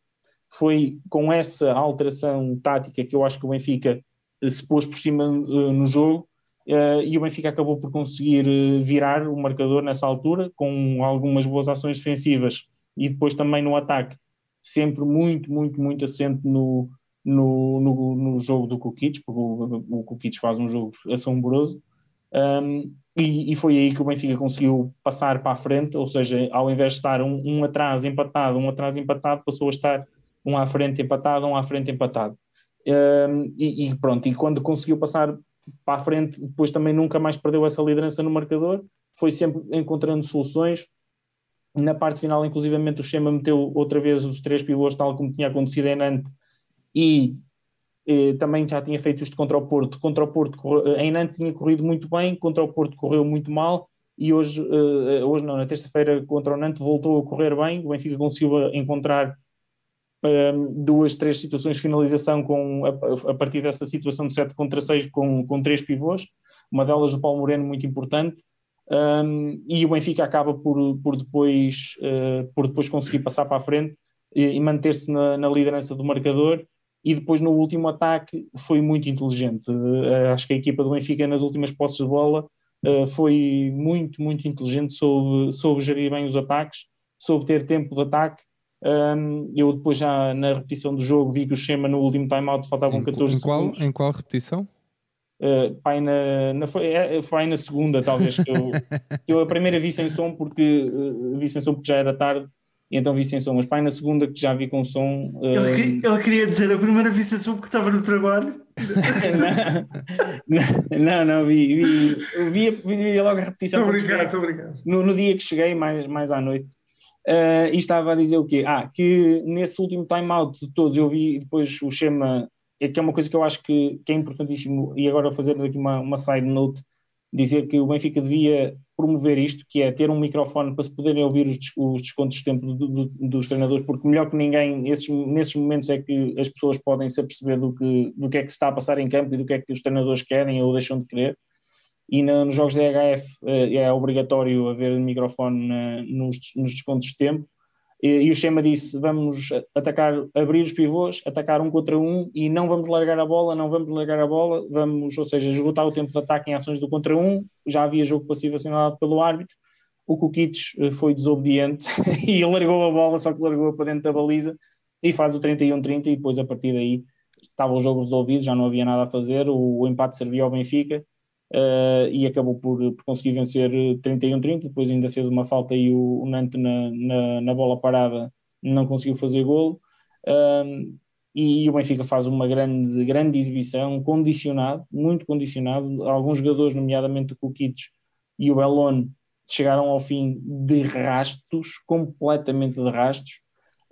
Foi com essa alteração tática que eu acho que o Benfica se pôs por cima uh, no jogo uh, e o Benfica acabou por conseguir uh, virar o marcador nessa altura, com algumas boas ações defensivas e depois também no ataque, sempre muito, muito, muito assente no, no, no, no jogo do Kukic, porque o, o Kukic faz um jogo assombroso. Um, e, e, foi aí que o Benfica conseguiu passar para a frente, ou seja, ao invés de estar um, um atrás empatado, um atrás empatado, passou a estar um à frente empatado, um à frente empatado. Um, e, e, pronto, e quando conseguiu passar para a frente, depois também nunca mais perdeu essa liderança no marcador, foi sempre encontrando soluções. Na parte final, inclusivamente, o Chema meteu outra vez os três pivôs, tal como tinha acontecido em Nantes, e eh, também já tinha feito isto contra o Porto. Contra o Porto, eh, em Nantes tinha corrido muito bem, contra o Porto correu muito mal, e hoje, eh, hoje não, na terça-feira contra o Nantes voltou a correr bem, o Benfica conseguiu encontrar um, duas, três situações de finalização com, a, a, partir dessa situação de 7 contra 6 com, com três pivôs, uma delas do Paulo Moreno muito importante, um, e o Benfica acaba por, por, depois, uh, por depois conseguir passar para a frente e, e manter-se na, na, liderança do marcador, e depois no último ataque foi muito inteligente. Uh, acho que a equipa do Benfica nas últimas posses de bola uh, foi muito, muito inteligente, soube, soube gerir bem os ataques, soube ter tempo de ataque, um, eu depois já na repetição do jogo vi que o Schema no último timeout faltavam em, 14 em qual, segundos. Em qual repetição? Uh, pai, na, na, foi, é, foi na segunda, talvez. Que eu, eu a primeira vi sem som porque uh, vi sem som porque já era tarde e então vi sem som, mas pai na segunda que já vi com som. Uh... Ele, ele, queria dizer a primeira vi sem som porque estava no trabalho. não, não, não, vi, vi, vi, vi, logo a repetição. Estou obrigado, estou obrigado. No, no dia que cheguei, mais, mais à noite. Uh, e estava a dizer o quê? Ah, que nesse último time-out de todos eu vi depois o Schema, é que é uma coisa que eu acho que, que é importantíssimo, e agora fazer aqui uma, uma side note, dizer que o Benfica devia promover isto, que é ter um microfone para se poderem ouvir os, os descontos de tempo do, do, dos treinadores, porque melhor que ninguém, esses, nesses momentos é que as pessoas podem se aperceber do que, do que é que se está a passar em campo e do que é que os treinadores querem ou deixam de querer e no, nos jogos da EHF é obrigatório haver microfone na, nos, nos, descontos de tempo. E, e, o Schema disse: vamos atacar, abrir os pivôs, atacar um contra um e não vamos largar a bola, não vamos largar a bola, vamos, ou seja, esgotar o tempo de ataque em ações do contra um. Já havia jogo passivo assinalado pelo árbitro. O Kukic eh, foi desobediente e largou a bola, só que largou para dentro da baliza e faz o 31-30. E depois, a partir daí, estava o jogo resolvido, já não havia nada a fazer. O, o empate servia ao Benfica uh, e acabou por, por conseguir vencer 31-30, depois ainda fez uma falta e o, o Nantes na, na, na, bola parada não conseguiu fazer golo. Um, e o Benfica faz uma grande, grande exibição, condicionado, muito condicionado. Alguns jogadores, nomeadamente o Kukic e o Belon, chegaram ao fim de rastos, completamente de rastos.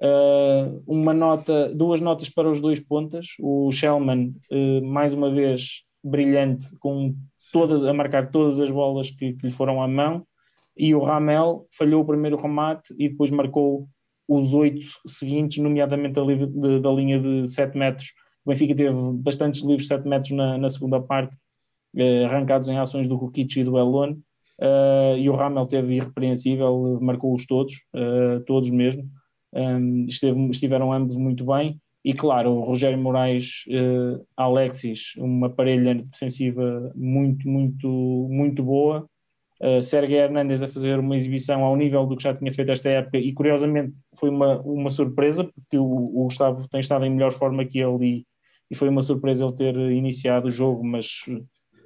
Uh, uma nota, duas notas para os dois pontas. O Shellman, uh, mais uma vez, brilhante, com todas, a marcar todas as bolas que, que lhe foram à mão, e o Ramel falhou o primeiro remate e depois marcou os oito seguintes, nomeadamente a de, da linha de 7 metros. O Benfica teve bastantes livros 7 metros na, na segunda parte, eh, arrancados em ações do Kukic e do Elon, eh, e o Ramel teve irrepreensível, marcou-os todos, eh, todos mesmo. Um, esteve, estiveram ambos muito bem. E claro, o Rogério Moraes, uh, Alexis, uma parelha defensiva muito, muito, muito boa. Uh, Sérgio Hernandes a fazer uma exibição ao nível do que já tinha feito esta época e curiosamente foi uma, uma surpresa porque o, o Gustavo tem estado em melhor forma que ele e, e foi uma surpresa ele ter iniciado o jogo, mas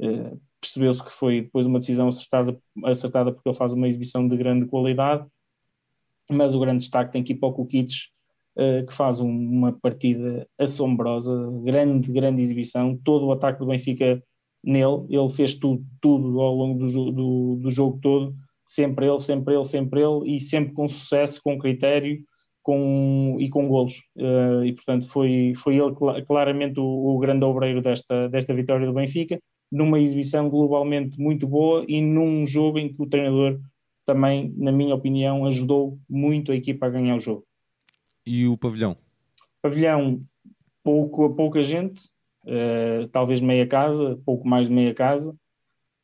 uh, percebeu-se que foi depois uma decisão acertada, acertada porque ele faz uma exibição de grande qualidade. Mas o grande destaque tem que ir para o Kukic, que faz um, uma partida assombrosa, grande, grande exibição, todo o ataque do Benfica nele, ele fez tudo, tudo ao longo do, do, do jogo todo, sempre ele, sempre ele, sempre ele, e sempre com sucesso, com critério, com, e com golos. Uh, e portanto foi, foi ele claramente o, o, grande obreiro desta, desta vitória do Benfica, numa exibição globalmente muito boa e num jogo em que o treinador também, na minha opinião, ajudou muito a equipa a ganhar o jogo. E o pavilhão? Pavilhão, pouco, pouca gente, uh, talvez meia casa, pouco mais de meia casa.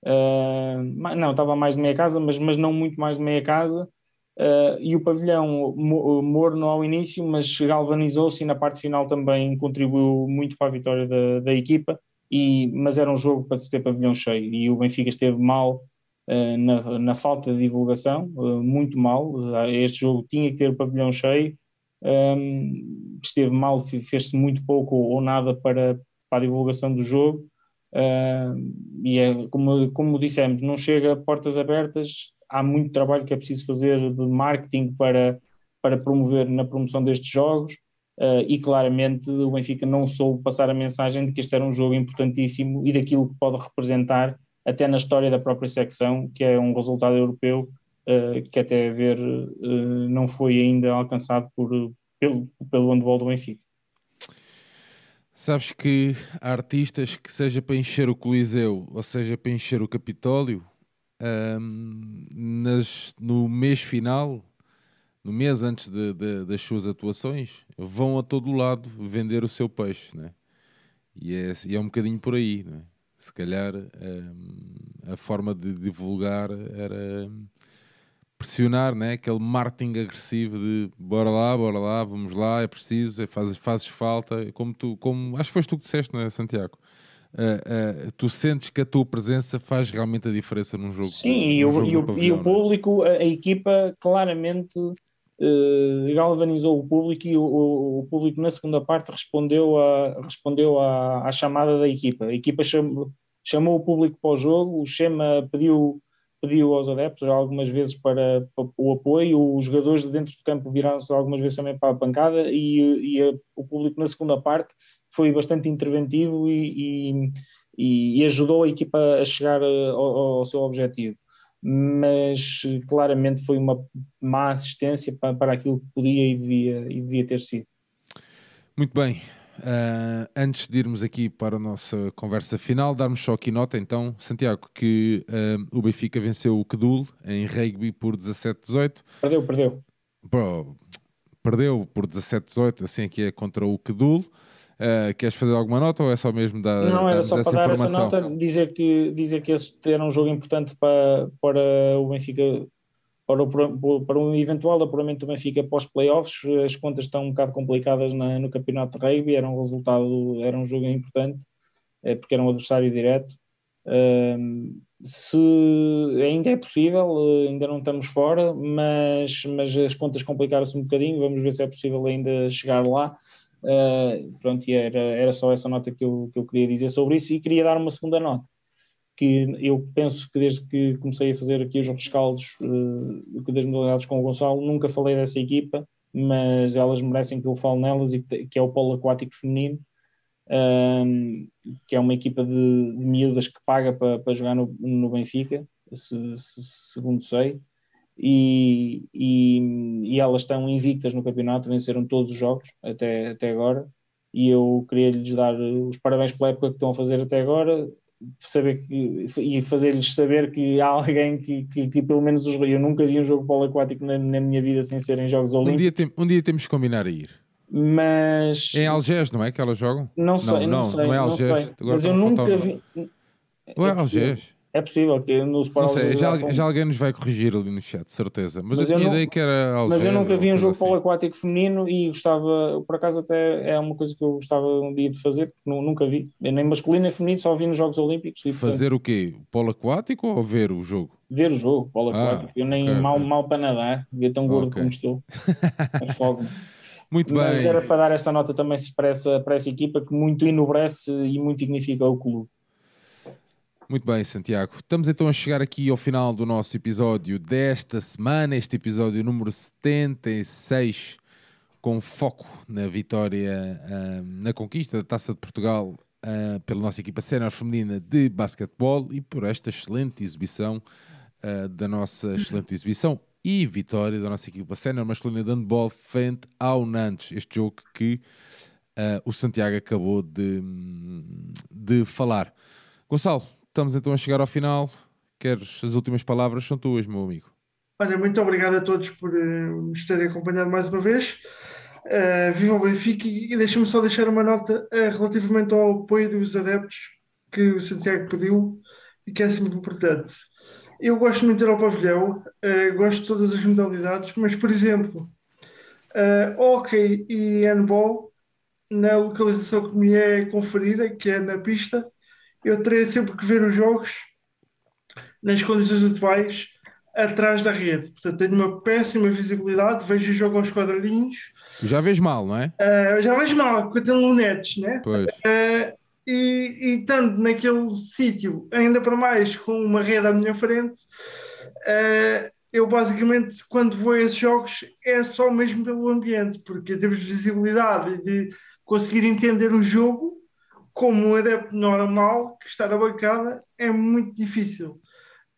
Uh, não, estava mais de meia casa, mas, mas não muito mais de meia casa. Uh, e o pavilhão morno ao início, mas galvanizou-se e na parte final também contribuiu muito para a vitória da, da equipa. e, mas era um jogo para se ter pavilhão cheio e o Benfica esteve mal uh, na, na, falta de divulgação, uh, muito mal. Este jogo tinha que ter pavilhão cheio, um, esteve mal, fez-se muito pouco ou nada para, para a divulgação do jogo. e é como, como dissemos, não chega a portas abertas, há muito trabalho que é preciso fazer de marketing para, para promover na promoção destes jogos. Uh, e claramente o Benfica não soube passar a mensagem de que este era um jogo importantíssimo e daquilo que pode representar até na história da própria secção, que é um resultado europeu uh, que até a ver uh, não foi ainda alcançado por, pelo, pelo handball do Benfica. Sabes que há artistas que seja para encher o Coliseu ou seja para encher o Capitólio, um, nas, no mês final no mês antes de, de, das suas atuações, vão a todo lado vender o seu peixe, né? E é, e é um bocadinho por aí, né? Se calhar um, a forma de divulgar era pressionar, né? Aquele marketing agressivo de bora lá, bora lá, vamos lá, é preciso, é, fazes, fazes falta, como tu, como acho que foste tu que disseste, não é, Santiago? Uh, uh, tu sentes que a tua presença faz realmente a diferença num jogo. Sim, e, o, e, o, e o público, a, a, equipa claramente uh, galvanizou o público e o, o, público na segunda parte respondeu, a, respondeu à, à chamada da equipa. A equipa chamou, chamou o público para o jogo, o Chema pediu, pediu aos adeptos algumas vezes para, para o apoio, os jogadores de dentro do campo viraram-se algumas vezes também para a pancada e, e a, o público na segunda parte foi bastante interventivo e, e, e ajudou a equipa a chegar eh, ao, ao seu objetivo mas claramente foi uma má assistência para, para aquilo que podia e devia, e devia ter sido. Muito bem. Uh, antes de irmos aqui para a nossa conversa final, darmos só aqui nota então, Santiago, que uh, o Benfica venceu o Kedul em rugby por 17-18. Perdeu, perdeu. Bro, perdeu por 17-18, assim é que é contra o Kedul. Uh, queres fazer alguma nota ou é só mesmo dar Não, era só para dar essa nota, dizer que, dizer que esse era um jogo importante para, para o Benfica, para, o, para um eventual apuramento do Benfica pós-playoffs. As contas estão um bocado complicadas na, no campeonato de rugby, era um resultado, era um jogo importante, é, porque era um adversário direto. Se ainda é possível, ainda não estamos fora, mas, mas as contas complicaram-se um bocadinho, vamos ver se é possível ainda chegar lá. Uh, pronto, e era, era só essa nota que eu, que eu queria dizer sobre isso e queria dar uma segunda nota que eu penso que desde que comecei a fazer aqui os rescaldos uh, das modalidades com o Gonçalo, nunca falei dessa equipa, mas elas merecem que eu fale nelas, e que, é o polo aquático feminino, um, que é uma equipa de, de miúdas que paga para, para jogar no, no Benfica, se, se, segundo sei, e, e, e, elas estão invictas no campeonato, venceram todos os jogos até, até agora. E eu queria lhes dar os parabéns pela época que estão a fazer até agora saber que, e fazer-lhes saber que há alguém que, que, que, pelo menos os eu nunca vi um jogo de polo aquático na, na minha vida sem serem Jogos Olímpicos. Um dia, tem, um dia temos que combinar a ir. Mas. É em Algés, não é que elas jogam? Não sei, não, não, sei, não é Algés. Mas eu nunca vi. Ou é, é Algés? É possível que no Sport não sei, já, já, alguém nos vai corrigir ali no chat, certeza. Mas, mas eu tinha não, ideia que era Mas eu nunca vi um jogo assim. polo aquático feminino e gostava, por acaso até é uma coisa que eu gostava um dia de fazer, porque nunca vi, nem masculino nem feminino, só vi nos Jogos Olímpicos. E, fazer portanto, o quê? Polo aquático ou ver o jogo? Ver o jogo, polo ah, aquático. Eu nem okay, mal, mal para nadar, eu tão gordo okay. como estou. fogo. Muito mas bem. era para dar esta nota também para essa, para essa equipa que muito enobrece e muito dignifica o clube. Muito bem, Santiago. Estamos então a chegar aqui ao final do nosso episódio desta semana, este episódio número 76, com foco na vitória, uh, na conquista da Taça de Portugal uh, pela nossa equipa sénior feminina de basquetebol e por esta excelente exibição uh, da nossa excelente exibição e vitória da nossa equipa sénior masculina de handball frente ao Nantes. Este jogo que o Santiago acabou de, de falar. Gonçalo, Estamos então a chegar ao final. Queres as últimas palavras? São tuas, meu amigo. Olha, muito obrigado a todos por uh, nos terem acompanhado mais uma vez. Uh, viva o Benfica e deixa-me só deixar uma nota uh, relativamente ao apoio dos adeptos que o Santiago pediu e que é sempre importante. Eu gosto muito de ir ao pavilhão, uh, gosto de todas as modalidades, mas, por exemplo, hockey e handball, na localização que me é conferida, que é na pista, eu terei sempre que ver os jogos nas condições atuais atrás da rede. Portanto, tenho uma péssima visibilidade, vejo o jogo aos quadradinhos. Já vês mal, não é? Uh, já vejo mal, porque eu tenho lunetes, né? Pois. Uh, e, e estando naquele sítio, ainda para mais com uma rede à minha frente, uh, eu basicamente, quando vou a esses jogos, é só mesmo pelo ambiente, porque temos visibilidade e de conseguir entender o jogo como um adepto normal que está na bancada é muito difícil.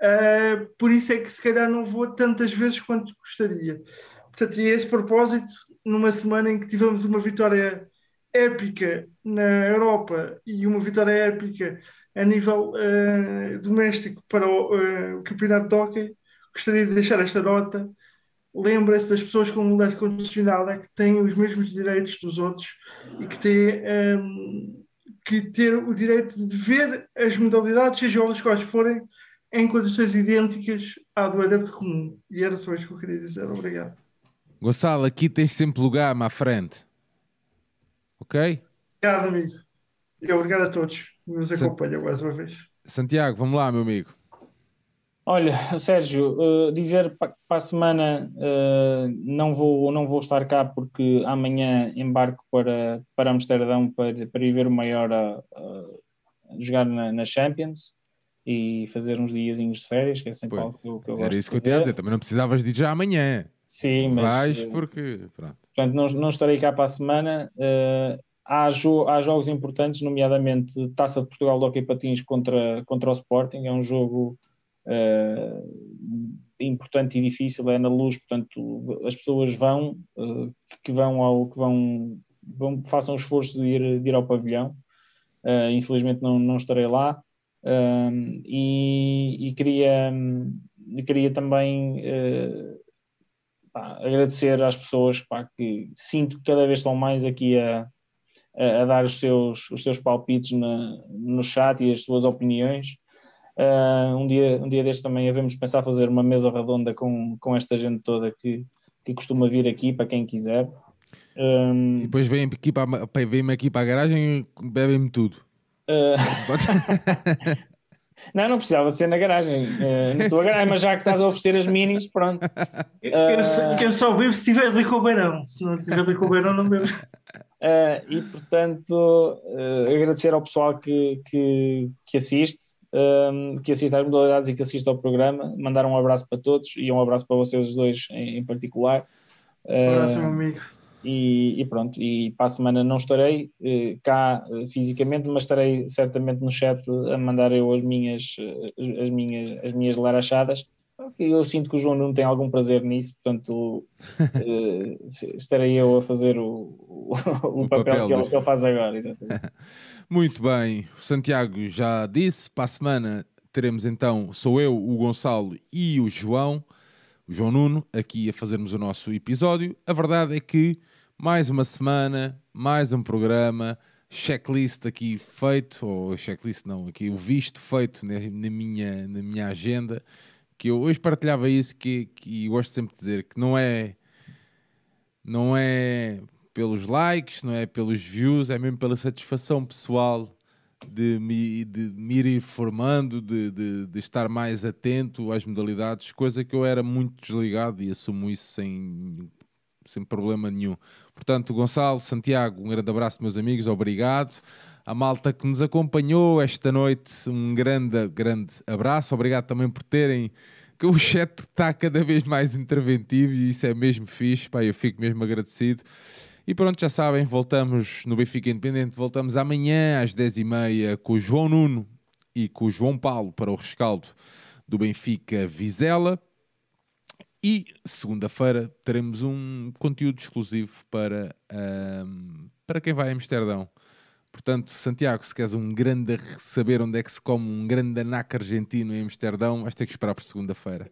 Uh, por isso é que se calhar não vou tantas vezes quanto gostaria. Portanto, e esse propósito, numa semana em que tivemos uma vitória épica na Europa e uma vitória épica a nível uh, doméstico para o, uh, o, campeonato de hockey, gostaria de deixar esta nota. Lembra-se das pessoas com mobilidade condicionada que têm os mesmos direitos dos outros e que têm um, que ter o direito de ver as modalidades, seja elas quais forem, em condições idênticas à do adepto comum. E era só isto que eu queria dizer. Obrigado. Gonçalo, aqui tens sempre lugar à frente. Ok? Obrigado, amigo. E obrigado a todos que nos acompanham mais uma vez. Santiago, vamos lá, meu amigo. Olha, Sérgio, uh, dizer para a semana uh, não, vou, não vou estar cá porque amanhã embarco para, para Amsterdão para, para ir ver o maior a, a jogar na, na, Champions e fazer uns diazinhos de férias, que é sempre algo que eu, que eu Era isso que eu tinha a dizer, também não precisavas de ir já amanhã. Sim, mas. Vais eh, porque. Pronto. Portanto, não, não estarei cá para a semana. Uh, há, jo há jogos importantes, nomeadamente Taça de Portugal de Hockey Patins contra, contra o Sporting. É um jogo importante e difícil, é na luz, portanto, as pessoas vão, uh, que vão ao que vão, vão façam o esforço de ir, de ir ao pavilhão. infelizmente não, não estarei lá. e, e queria, queria também pá, agradecer às pessoas pá, que sinto que cada vez estão mais aqui a, a, a dar os seus, os seus palpites na, no chat e as suas opiniões. Uh, um, dia, um dia deste também havemos pensar fazer uma mesa redonda com, com esta gente toda que, que costuma vir aqui para quem quiser. Um, e depois vêm aqui para, vêm aqui para a garagem e bebem-me tudo. Uh... Não, não precisava de ser na garagem, uh, na tua garagem, mas já que estás a oferecer as minis, pronto. Uh, eu, eu, só bebo se tiver ali com o beirão, se não tiver ali com o beirão, não bebo. Uh, e portanto, agradecer ao pessoal que, que, que assiste, um, que assiste às modalidades e que assiste ao programa, mandar um abraço para todos e um abraço para vocês os dois em, em particular. Um abraço, meu amigo. E, e, pronto, e para a semana não estarei eh, cá eh, fisicamente, mas estarei certamente no chat a mandar eu as minhas, eh, as minhas, as minhas larachadas. Eu sinto que o João não tem algum prazer nisso, portanto eh, estarei eu a fazer o, o, o, o papel, papel, que, ele, que ele faz agora. Exatamente. Muito bem, o Santiago já disse, para a semana teremos então, sou eu, o Gonçalo e o João, o João Nuno, aqui a fazermos o nosso episódio. A verdade é que mais uma semana, mais um programa, checklist aqui feito, ou checklist não, aqui o visto feito na, na minha, na minha agenda, que eu hoje partilhava isso, que, que gosto sempre de dizer, que não é, não é pelos likes, não é pelos views, é mesmo pela satisfação pessoal de me, de me ir informando, de, de, de, estar mais atento às modalidades, coisa que eu era muito desligado e assumo isso sem sem problema nenhum. Portanto, Gonçalo, Santiago, um grande abraço, meus amigos, obrigado. A malta que nos acompanhou esta noite, um grande, grande abraço. Obrigado também por terem. Que o chat está cada vez mais interventivo e isso é mesmo fixe, pá, eu fico mesmo agradecido. E pronto, já sabem, voltamos no Benfica Independente, voltamos amanhã às 10h30 com o João Nuno e com o João Paulo para o rescaldo do Benfica Vizela. E segunda-feira teremos um conteúdo exclusivo para, um, para quem vai a Amsterdão. Portanto, Santiago, se queres um grande saber onde é que se come um grande anaco argentino em Amsterdão, vais ter que esperar por segunda-feira.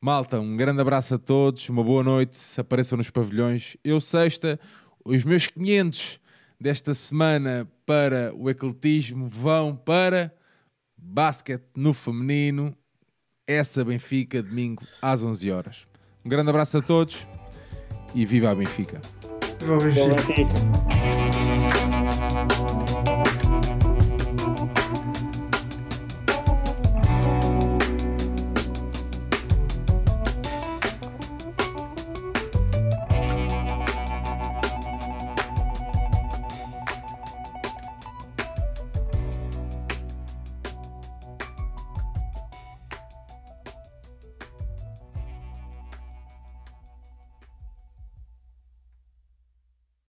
Malta, um grande abraço a todos, uma boa noite, apareçam nos pavilhões. Eu, sexta, os meus 500 desta semana para o ecletismo vão para basquete no feminino essa Benfica, domingo às 11 horas. Um grande abraço a todos e viva a Benfica. Viva a Benfica.